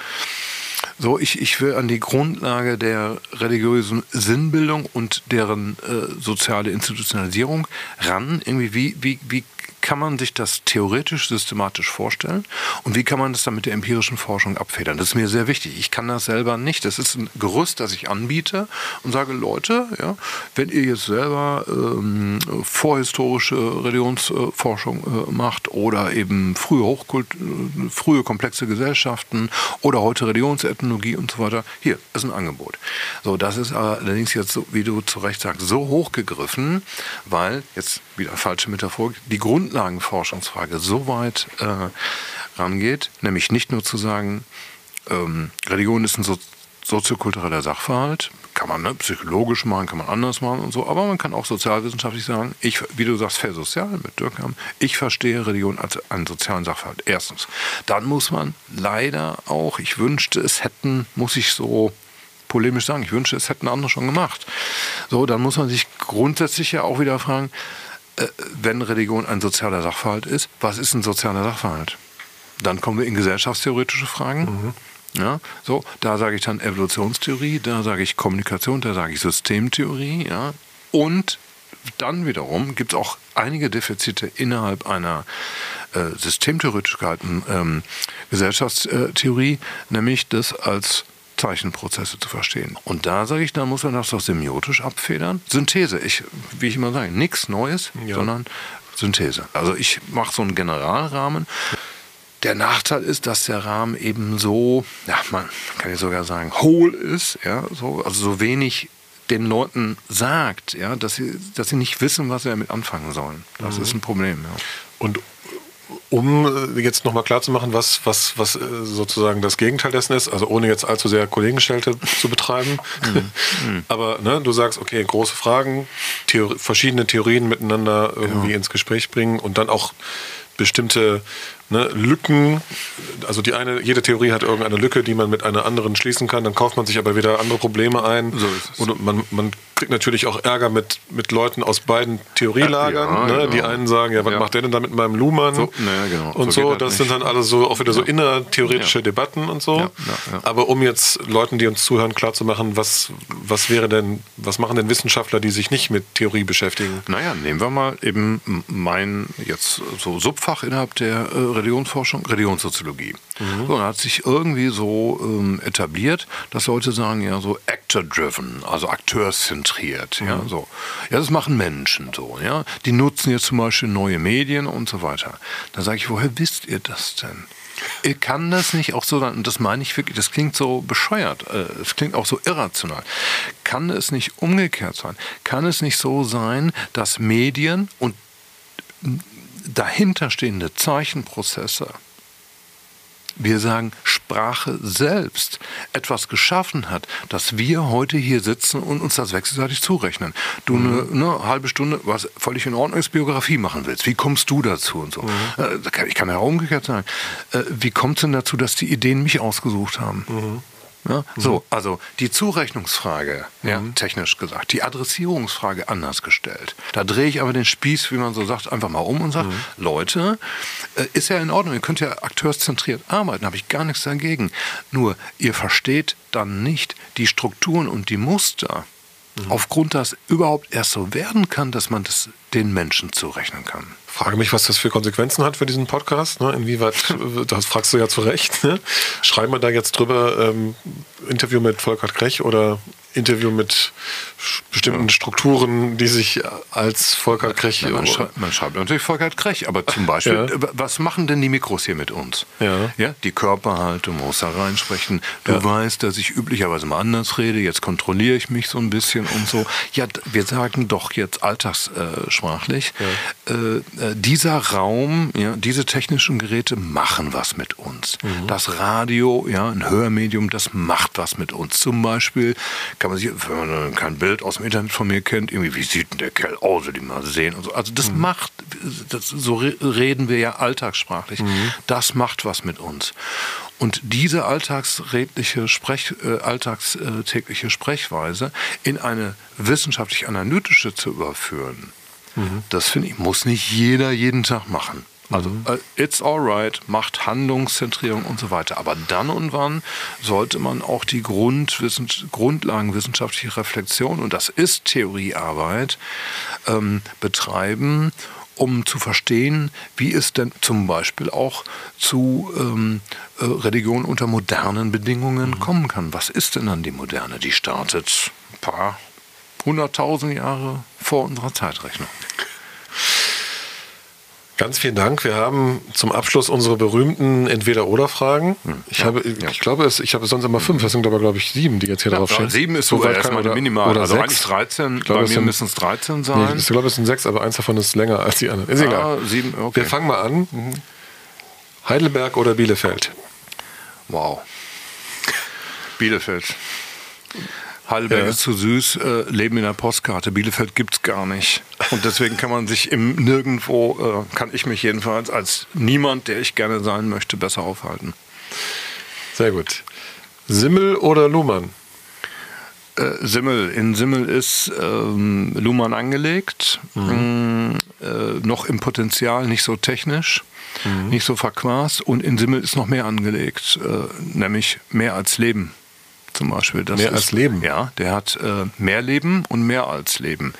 so, ich, ich will an die Grundlage der religiösen Sinnbildung und deren äh, soziale Institutionalisierung ran. Irgendwie, wie, wie, wie kann man sich das theoretisch, systematisch vorstellen und wie kann man das dann mit der empirischen Forschung abfedern? Das ist mir sehr wichtig. Ich kann das selber nicht. Das ist ein Gerüst, das ich anbiete und sage, Leute, ja, wenn ihr jetzt selber ähm, vorhistorische Religionsforschung äh, macht oder eben frühe Hochkult, äh, frühe komplexe Gesellschaften oder heute Religionsethnologie und so weiter, hier ist ein Angebot. So, das ist allerdings jetzt, wie du zu Recht sagst, so hochgegriffen, weil jetzt wieder falsche Metaphor, die Grundlagenforschungsfrage so weit äh, rangeht, nämlich nicht nur zu sagen, ähm, Religion ist ein so soziokultureller Sachverhalt, kann man ne, psychologisch machen, kann man anders machen und so, aber man kann auch sozialwissenschaftlich sagen, ich, wie du sagst, fair sozial mit Dürkheim, ich verstehe Religion als einen sozialen Sachverhalt. Erstens. Dann muss man leider auch, ich wünschte, es hätten, muss ich so polemisch sagen, ich wünschte, es hätten andere schon gemacht. So, dann muss man sich grundsätzlich ja auch wieder fragen, wenn Religion ein sozialer Sachverhalt ist, was ist ein sozialer Sachverhalt? Dann kommen wir in gesellschaftstheoretische Fragen. Mhm. Ja, so, da sage ich dann Evolutionstheorie, da sage ich Kommunikation, da sage ich Systemtheorie, ja. Und dann wiederum gibt es auch einige Defizite innerhalb einer äh, systemtheoretisch gehaltenen ähm, Gesellschaftstheorie, nämlich das als Zeichenprozesse zu verstehen. Und da sage ich, da muss man das doch semiotisch abfedern. Synthese, ich, wie ich immer sage, nichts Neues, ja. sondern Synthese. Also ich mache so einen Generalrahmen. Der Nachteil ist, dass der Rahmen eben so, ja, man kann ja sogar sagen, hohl ist, ja, so, also so wenig den Leuten sagt, ja, dass sie, dass sie nicht wissen, was sie damit anfangen sollen. Das mhm. ist ein Problem. Ja. Und um äh, jetzt nochmal klarzumachen, was, was, was äh, sozusagen das Gegenteil dessen ist, also ohne jetzt allzu sehr Kollegenschelte zu betreiben. Mhm. Aber ne, du sagst, okay, große Fragen, Theor verschiedene Theorien miteinander irgendwie ja. ins Gespräch bringen und dann auch bestimmte ne, Lücken, also die eine, jede Theorie hat irgendeine Lücke, die man mit einer anderen schließen kann, dann kauft man sich aber wieder andere Probleme ein. So ist es. Und man, man kriegt natürlich auch Ärger mit, mit Leuten aus beiden Theorielagern. Ja, ne? genau. Die einen sagen, ja, was ja. macht der denn da mit meinem Luhmann? So, naja, genau. Und so, so das sind dann alles so auch wieder so innertheoretische ja. Debatten und so. Aber um jetzt Leuten, die uns zuhören, klarzumachen, was, was wäre denn, was machen denn Wissenschaftler, die sich nicht mit Theorie beschäftigen? Naja, nehmen wir mal eben mein jetzt so Subfach innerhalb der äh, Religionsforschung, Religionssoziologie. Mhm. So, hat sich irgendwie so ähm, etabliert, dass Leute sagen, ja, so actor-driven, also akteurszentriert. Mhm. Ja, so. ja, das machen Menschen so. Ja? Die nutzen jetzt zum Beispiel neue Medien und so weiter. Da sage ich, woher wisst ihr das denn? Ihr kann das nicht auch so sein, und das meine ich wirklich, das klingt so bescheuert, äh, es klingt auch so irrational. Kann es nicht umgekehrt sein? Kann es nicht so sein, dass Medien und dahinterstehende Zeichenprozesse, wir sagen, Sprache selbst etwas geschaffen hat, dass wir heute hier sitzen und uns das wechselseitig zurechnen. Du mhm. eine, eine, halbe Stunde, was völlig in Ordnung ist, Biografie machen willst. Wie kommst du dazu und so? Mhm. Äh, ich kann ja umgekehrt sagen. Äh, wie kommt es denn dazu, dass die Ideen mich ausgesucht haben? Mhm. Ja, mhm. So, also die Zurechnungsfrage, ja, mhm. technisch gesagt, die Adressierungsfrage anders gestellt. Da drehe ich aber den Spieß, wie man so sagt, einfach mal um und sage, mhm. Leute, äh, ist ja in Ordnung, ihr könnt ja akteurszentriert arbeiten, habe ich gar nichts dagegen. Nur, ihr versteht dann nicht die Strukturen und die Muster, mhm. aufgrund das überhaupt erst so werden kann, dass man das den Menschen zurechnen kann. Frage mich, was das für Konsequenzen hat für diesen Podcast. Ne? Inwieweit, das fragst du ja zu Recht. Ne? Schreiben wir da jetzt drüber ähm, Interview mit Volkert Krech oder Interview mit bestimmten Strukturen, die sich als Volker Krech. Ja, man, schreibt, man, schreibt, natürlich Volker Krech, aber zum Beispiel, ja. was machen denn die Mikros hier mit uns? Ja. ja die Körperhaltung, muss da reinsprechen. Du ja. weißt, dass ich üblicherweise mal anders rede, jetzt kontrolliere ich mich so ein bisschen und so. Ja, wir sagen doch jetzt alltagssprachlich, äh, äh, dieser Raum, ja, diese technischen Geräte machen was mit uns. Mhm. Das Radio, ja, ein Hörmedium, das macht was mit uns. Zum Beispiel kann man sich, wenn man kein Bild aus dem Internet von mir kennt, irgendwie, wie sieht denn der Kerl aus, will ich mal sehen und so. Also das mhm. macht, das, so reden wir ja alltagssprachlich. Mhm. Das macht was mit uns. Und diese alltagsredliche Sprech, äh, alltagstägliche Sprechweise in eine wissenschaftlich-analytische zu überführen, mhm. das finde ich, muss nicht jeder jeden Tag machen. Also äh, it's alright, macht Handlungszentrierung und so weiter. Aber dann und wann sollte man auch die Grundlagenwissenschaftliche Reflexion, und das ist Theoriearbeit, ähm, betreiben um zu verstehen, wie es denn zum Beispiel auch zu ähm, äh, Religion unter modernen Bedingungen mhm. kommen kann. Was ist denn dann die Moderne? Die startet ein paar hunderttausend Jahre vor unserer Zeitrechnung. Ganz vielen Dank. Wir haben zum Abschluss unsere berühmten Entweder-Oder-Fragen. Hm. Ich, ja, habe, ja. ich glaube, es, ich habe sonst immer fünf. Es sind aber, glaube ich, sieben, die jetzt hier ja, drauf stehen. Sieben ist so erstmal die Minimal. Oder also sechs. eigentlich 13. Ich glaube, Bei mir müssen es 13 sein. Nee, ich glaube, es sind sechs, aber eins davon ist länger als die anderen. Ist egal. Sieben, okay. Wir fangen mal an. Mhm. Heidelberg oder Bielefeld? Wow. Bielefeld. Heidelberg ja. ist zu süß, äh, leben in der Postkarte. Bielefeld gibt es gar nicht. Und deswegen kann man sich im Nirgendwo, äh, kann ich mich jedenfalls als niemand, der ich gerne sein möchte, besser aufhalten. Sehr gut. Simmel oder Luhmann? Äh, Simmel. In Simmel ist ähm, Luhmann angelegt. Mhm. Äh, noch im Potenzial, nicht so technisch. Mhm. Nicht so verquast und in Simmel ist noch mehr angelegt, äh, nämlich mehr als Leben zum Beispiel. Das mehr ist, als Leben? Ja, der hat äh, mehr Leben und mehr als Leben.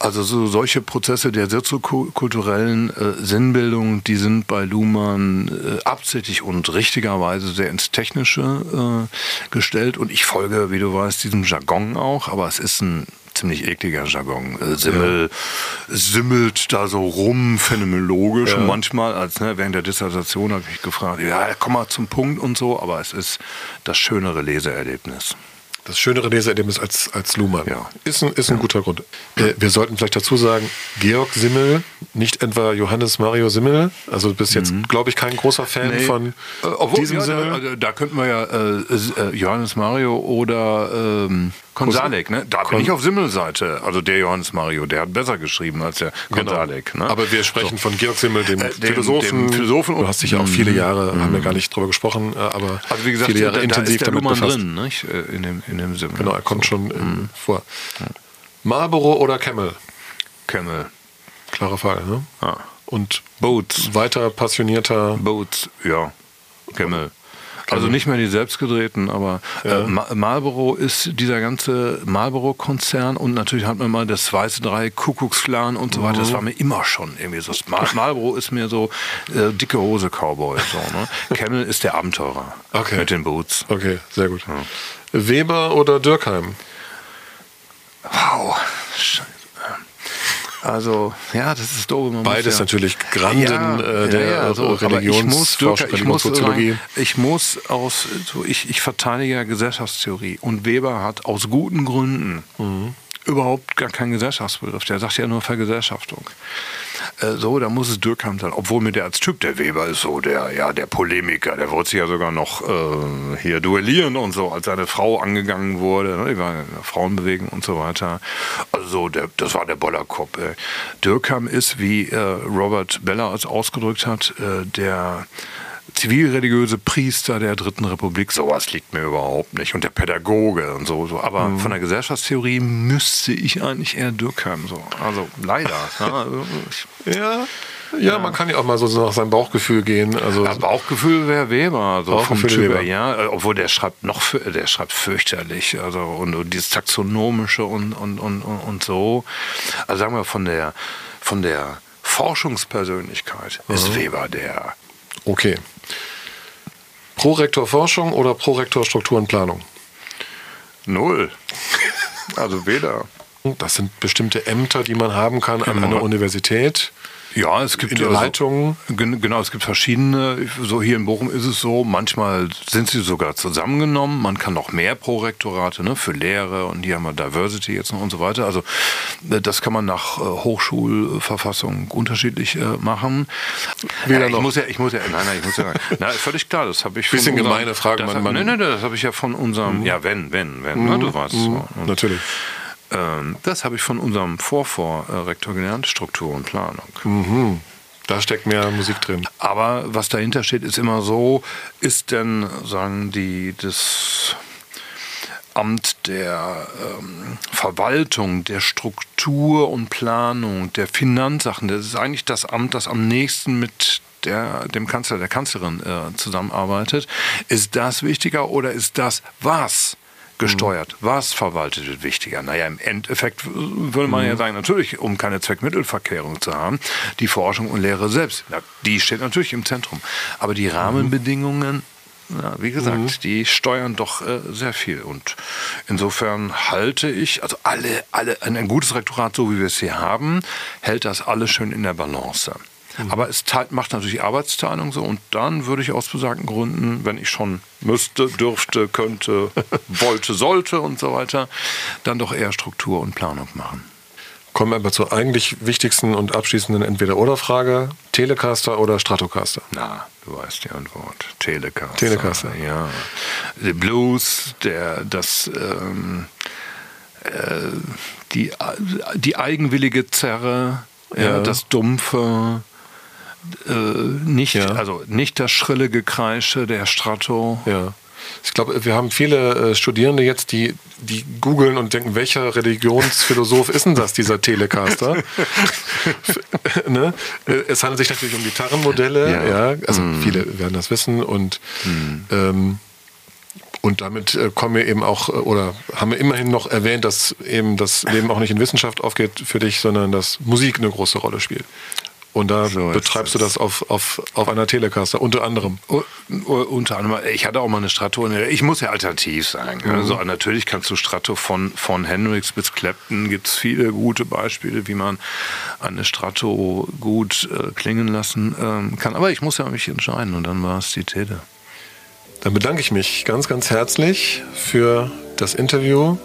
Also so solche Prozesse der soziokulturellen äh, Sinnbildung, die sind bei Luhmann äh, absichtlich und richtigerweise sehr ins Technische äh, gestellt. Und ich folge, wie du weißt, diesem Jargon auch, aber es ist ein ziemlich ekliger Jargon. Äh, Simmel ja. simmelt da so rum, phänomenologisch. Ja. Und manchmal, als ne, während der Dissertation habe ich gefragt, ja, komm mal zum Punkt und so, aber es ist das schönere Leseerlebnis das schönere Leseerlebnis als, als Luhmann. Ja. Ist ein, ist ein ja. guter Grund. Äh, wir sollten vielleicht dazu sagen, Georg Simmel, nicht etwa Johannes Mario Simmel. Also du bist jetzt, mhm. glaube ich, kein großer Fan nee. von äh, obwohl, diesem ja, Simmel. Da, da, könnten wir ja äh, äh Johannes Mario oder ähm, Konsalek, ne? Da bin ich auf Simmel-Seite. Also der Johannes Mario, der hat besser geschrieben als der Konsalek. Genau. Ne? Aber wir sprechen so. von Georg Simmel, dem, äh, dem Philosophen. Dem Philosophen. Du hast dich ja auch viele Jahre, mm. haben wir gar nicht drüber gesprochen, äh, aber also wie gesagt, viele Jahre da, intensiv da ist der damit befasst. drin, nicht? Äh, in dem, in dem Simmel. Genau, er kommt so. schon mm. vor. Marlboro oder Camel? Camel. Klarer Fall, ne? Ja. Und Boots. Weiter passionierter. Boots, ja. Camel. Also nicht mehr die selbstgedrehten, aber ja. äh, Marlboro ist dieser ganze Marlboro-Konzern und natürlich hat man mal das Weiße Drei, Kuckucksklan und so weiter. Das mhm. war mir immer schon irgendwie so. Mar Marlboro ist mir so äh, dicke Hose Cowboy. So, ne? Camel ist der Abenteurer okay. mit den Boots. Okay, sehr gut. Ja. Weber oder Dürkheim? Wow. Scheiße. Also, ja, das ist doof. Beides ja, natürlich Granden ja, äh, der ja, ja, so, Religions ich muss, ich muss, sagen, ich muss aus, so, ich, ich verteidige Gesellschaftstheorie und Weber hat aus guten Gründen mhm überhaupt gar kein Gesellschaftsbegriff. Der sagt ja nur Vergesellschaftung. Äh, so, da muss es Dürkheim sein. Obwohl mir der als Typ, der Weber ist so der, ja, der Polemiker, der wollte sich ja sogar noch äh, hier duellieren und so, als seine Frau angegangen wurde. Ne, die war in der Frauenbewegung und so weiter. Also, der, das war der Bollerkopf. Äh. Dürkheim ist, wie äh, Robert Beller es ausgedrückt hat, äh, der zivilreligiöse Priester der Dritten Republik, sowas liegt mir überhaupt nicht. Und der Pädagoge und so. so. Aber mhm. von der Gesellschaftstheorie müsste ich eigentlich eher Dürkheim. So. Also leider. Also, ja. Ja, man kann ja auch mal so nach seinem Bauchgefühl gehen. Also ja, Bauchgefühl wäre Weber, so vom Typ Weber. ja, obwohl der schreibt noch, der schreibt fürchterlich, also und, und dieses taxonomische und, und, und, und so. Also sagen wir von der von der Forschungspersönlichkeit mhm. ist Weber der Okay. Prorektor Forschung oder Prorektor Struktur und Planung? Null. Also weder. Das sind bestimmte Ämter, die man haben kann an einer Universität. Ja, es gibt in also, Leitungen. Genau, es gibt verschiedene. So hier in Bochum ist es so, manchmal sind sie sogar zusammengenommen. Man kann noch mehr Prorektorate ne, für Lehre und hier haben wir Diversity jetzt noch und so weiter. Also äh, das kann man nach äh, Hochschulverfassung unterschiedlich äh, machen. Wieder ich noch. muss ja, ich muss ja, nein, nein, ich muss ja, na, völlig klar, das habe ich. Bisschen unserem, gemeine Frage, man, man. Nein, nein, das habe ich ja von unserem, mhm. ja, wenn, wenn, wenn, mhm. ne, du weißt. Mhm. So. Natürlich. Ähm, das habe ich von unserem Vorvorrektor gelernt, Struktur und Planung. Mhm. Da steckt mehr Musik drin. Aber was dahinter steht, ist immer so, ist denn, sagen die, das Amt der ähm, Verwaltung, der Struktur und Planung, der Finanzsachen, das ist eigentlich das Amt, das am nächsten mit der, dem Kanzler, der Kanzlerin äh, zusammenarbeitet. Ist das wichtiger oder ist das was? Gesteuert. Was verwaltet wird wichtiger? Naja, im Endeffekt würde man ja sagen, natürlich, um keine Zweckmittelverkehrung zu haben, die Forschung und Lehre selbst, na, die steht natürlich im Zentrum. Aber die Rahmenbedingungen, ja, wie gesagt, die steuern doch äh, sehr viel. Und insofern halte ich, also alle, alle, ein gutes Rektorat, so wie wir es hier haben, hält das alles schön in der Balance. Aber es teilt, macht natürlich Arbeitsteilung so und dann würde ich aus besagten Gründen, wenn ich schon müsste, dürfte, könnte, wollte, sollte und so weiter, dann doch eher Struktur und Planung machen. Kommen wir aber zur eigentlich wichtigsten und abschließenden Entweder-Oder-Frage. Telecaster oder Stratocaster? Na, du weißt die Antwort. Telecaster. Telecaster. Ja. Der Blues, der, das, ähm, äh, die, die eigenwillige Zerre, ja. Ja. das dumpfe, äh, nicht, Ja. also nicht das schrille Gekreische der Strato. Ja. Ich glaube, wir haben viele äh, Studierende jetzt, die, die googeln und denken, welcher Religionsphilosoph ist denn das, dieser Telecaster? ne? Äh, Es handelt sich natürlich um Gitarrenmodelle, ja, Ja. also viele werden das wissen und ähm, und damit äh, kommen wir eben auch, äh, oder haben wir immerhin noch erwähnt, dass eben das Leben auch nicht in Wissenschaft aufgeht für dich, sondern dass Musik eine große Rolle spielt. Und da So betreibst du das auf, auf, auf einer Telecaster, unter anderem. U- Unter anderem, ich hatte auch mal eine Strato. Ich muss ja alternativ sein. Also natürlich kannst du Strato von, von Hendrix bis Clapton, gibt es viele gute Beispiele, wie man eine Strato gut äh, klingen lassen ähm, kann. Aber ich muss ja mich entscheiden und dann war es die Tele. Dann bedanke ich mich ganz, ganz herzlich für das Interview.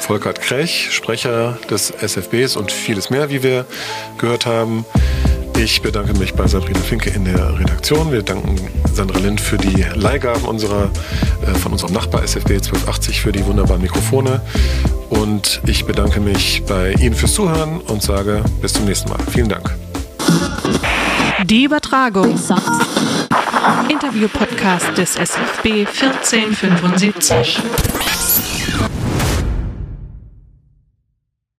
Volkert Krech, Sprecher des SFBs und vieles mehr, wie wir gehört haben. Ich bedanke mich bei Sabrina Finke in der Redaktion. Wir danken Sandra Lind für die Leihgaben unserer, äh, von unserem Nachbar SFB 1280 für die wunderbaren Mikrofone. Und ich bedanke mich bei Ihnen fürs Zuhören und sage bis zum nächsten Mal. Vielen Dank. Die Übertragung. Interview-Podcast des SFB 1475.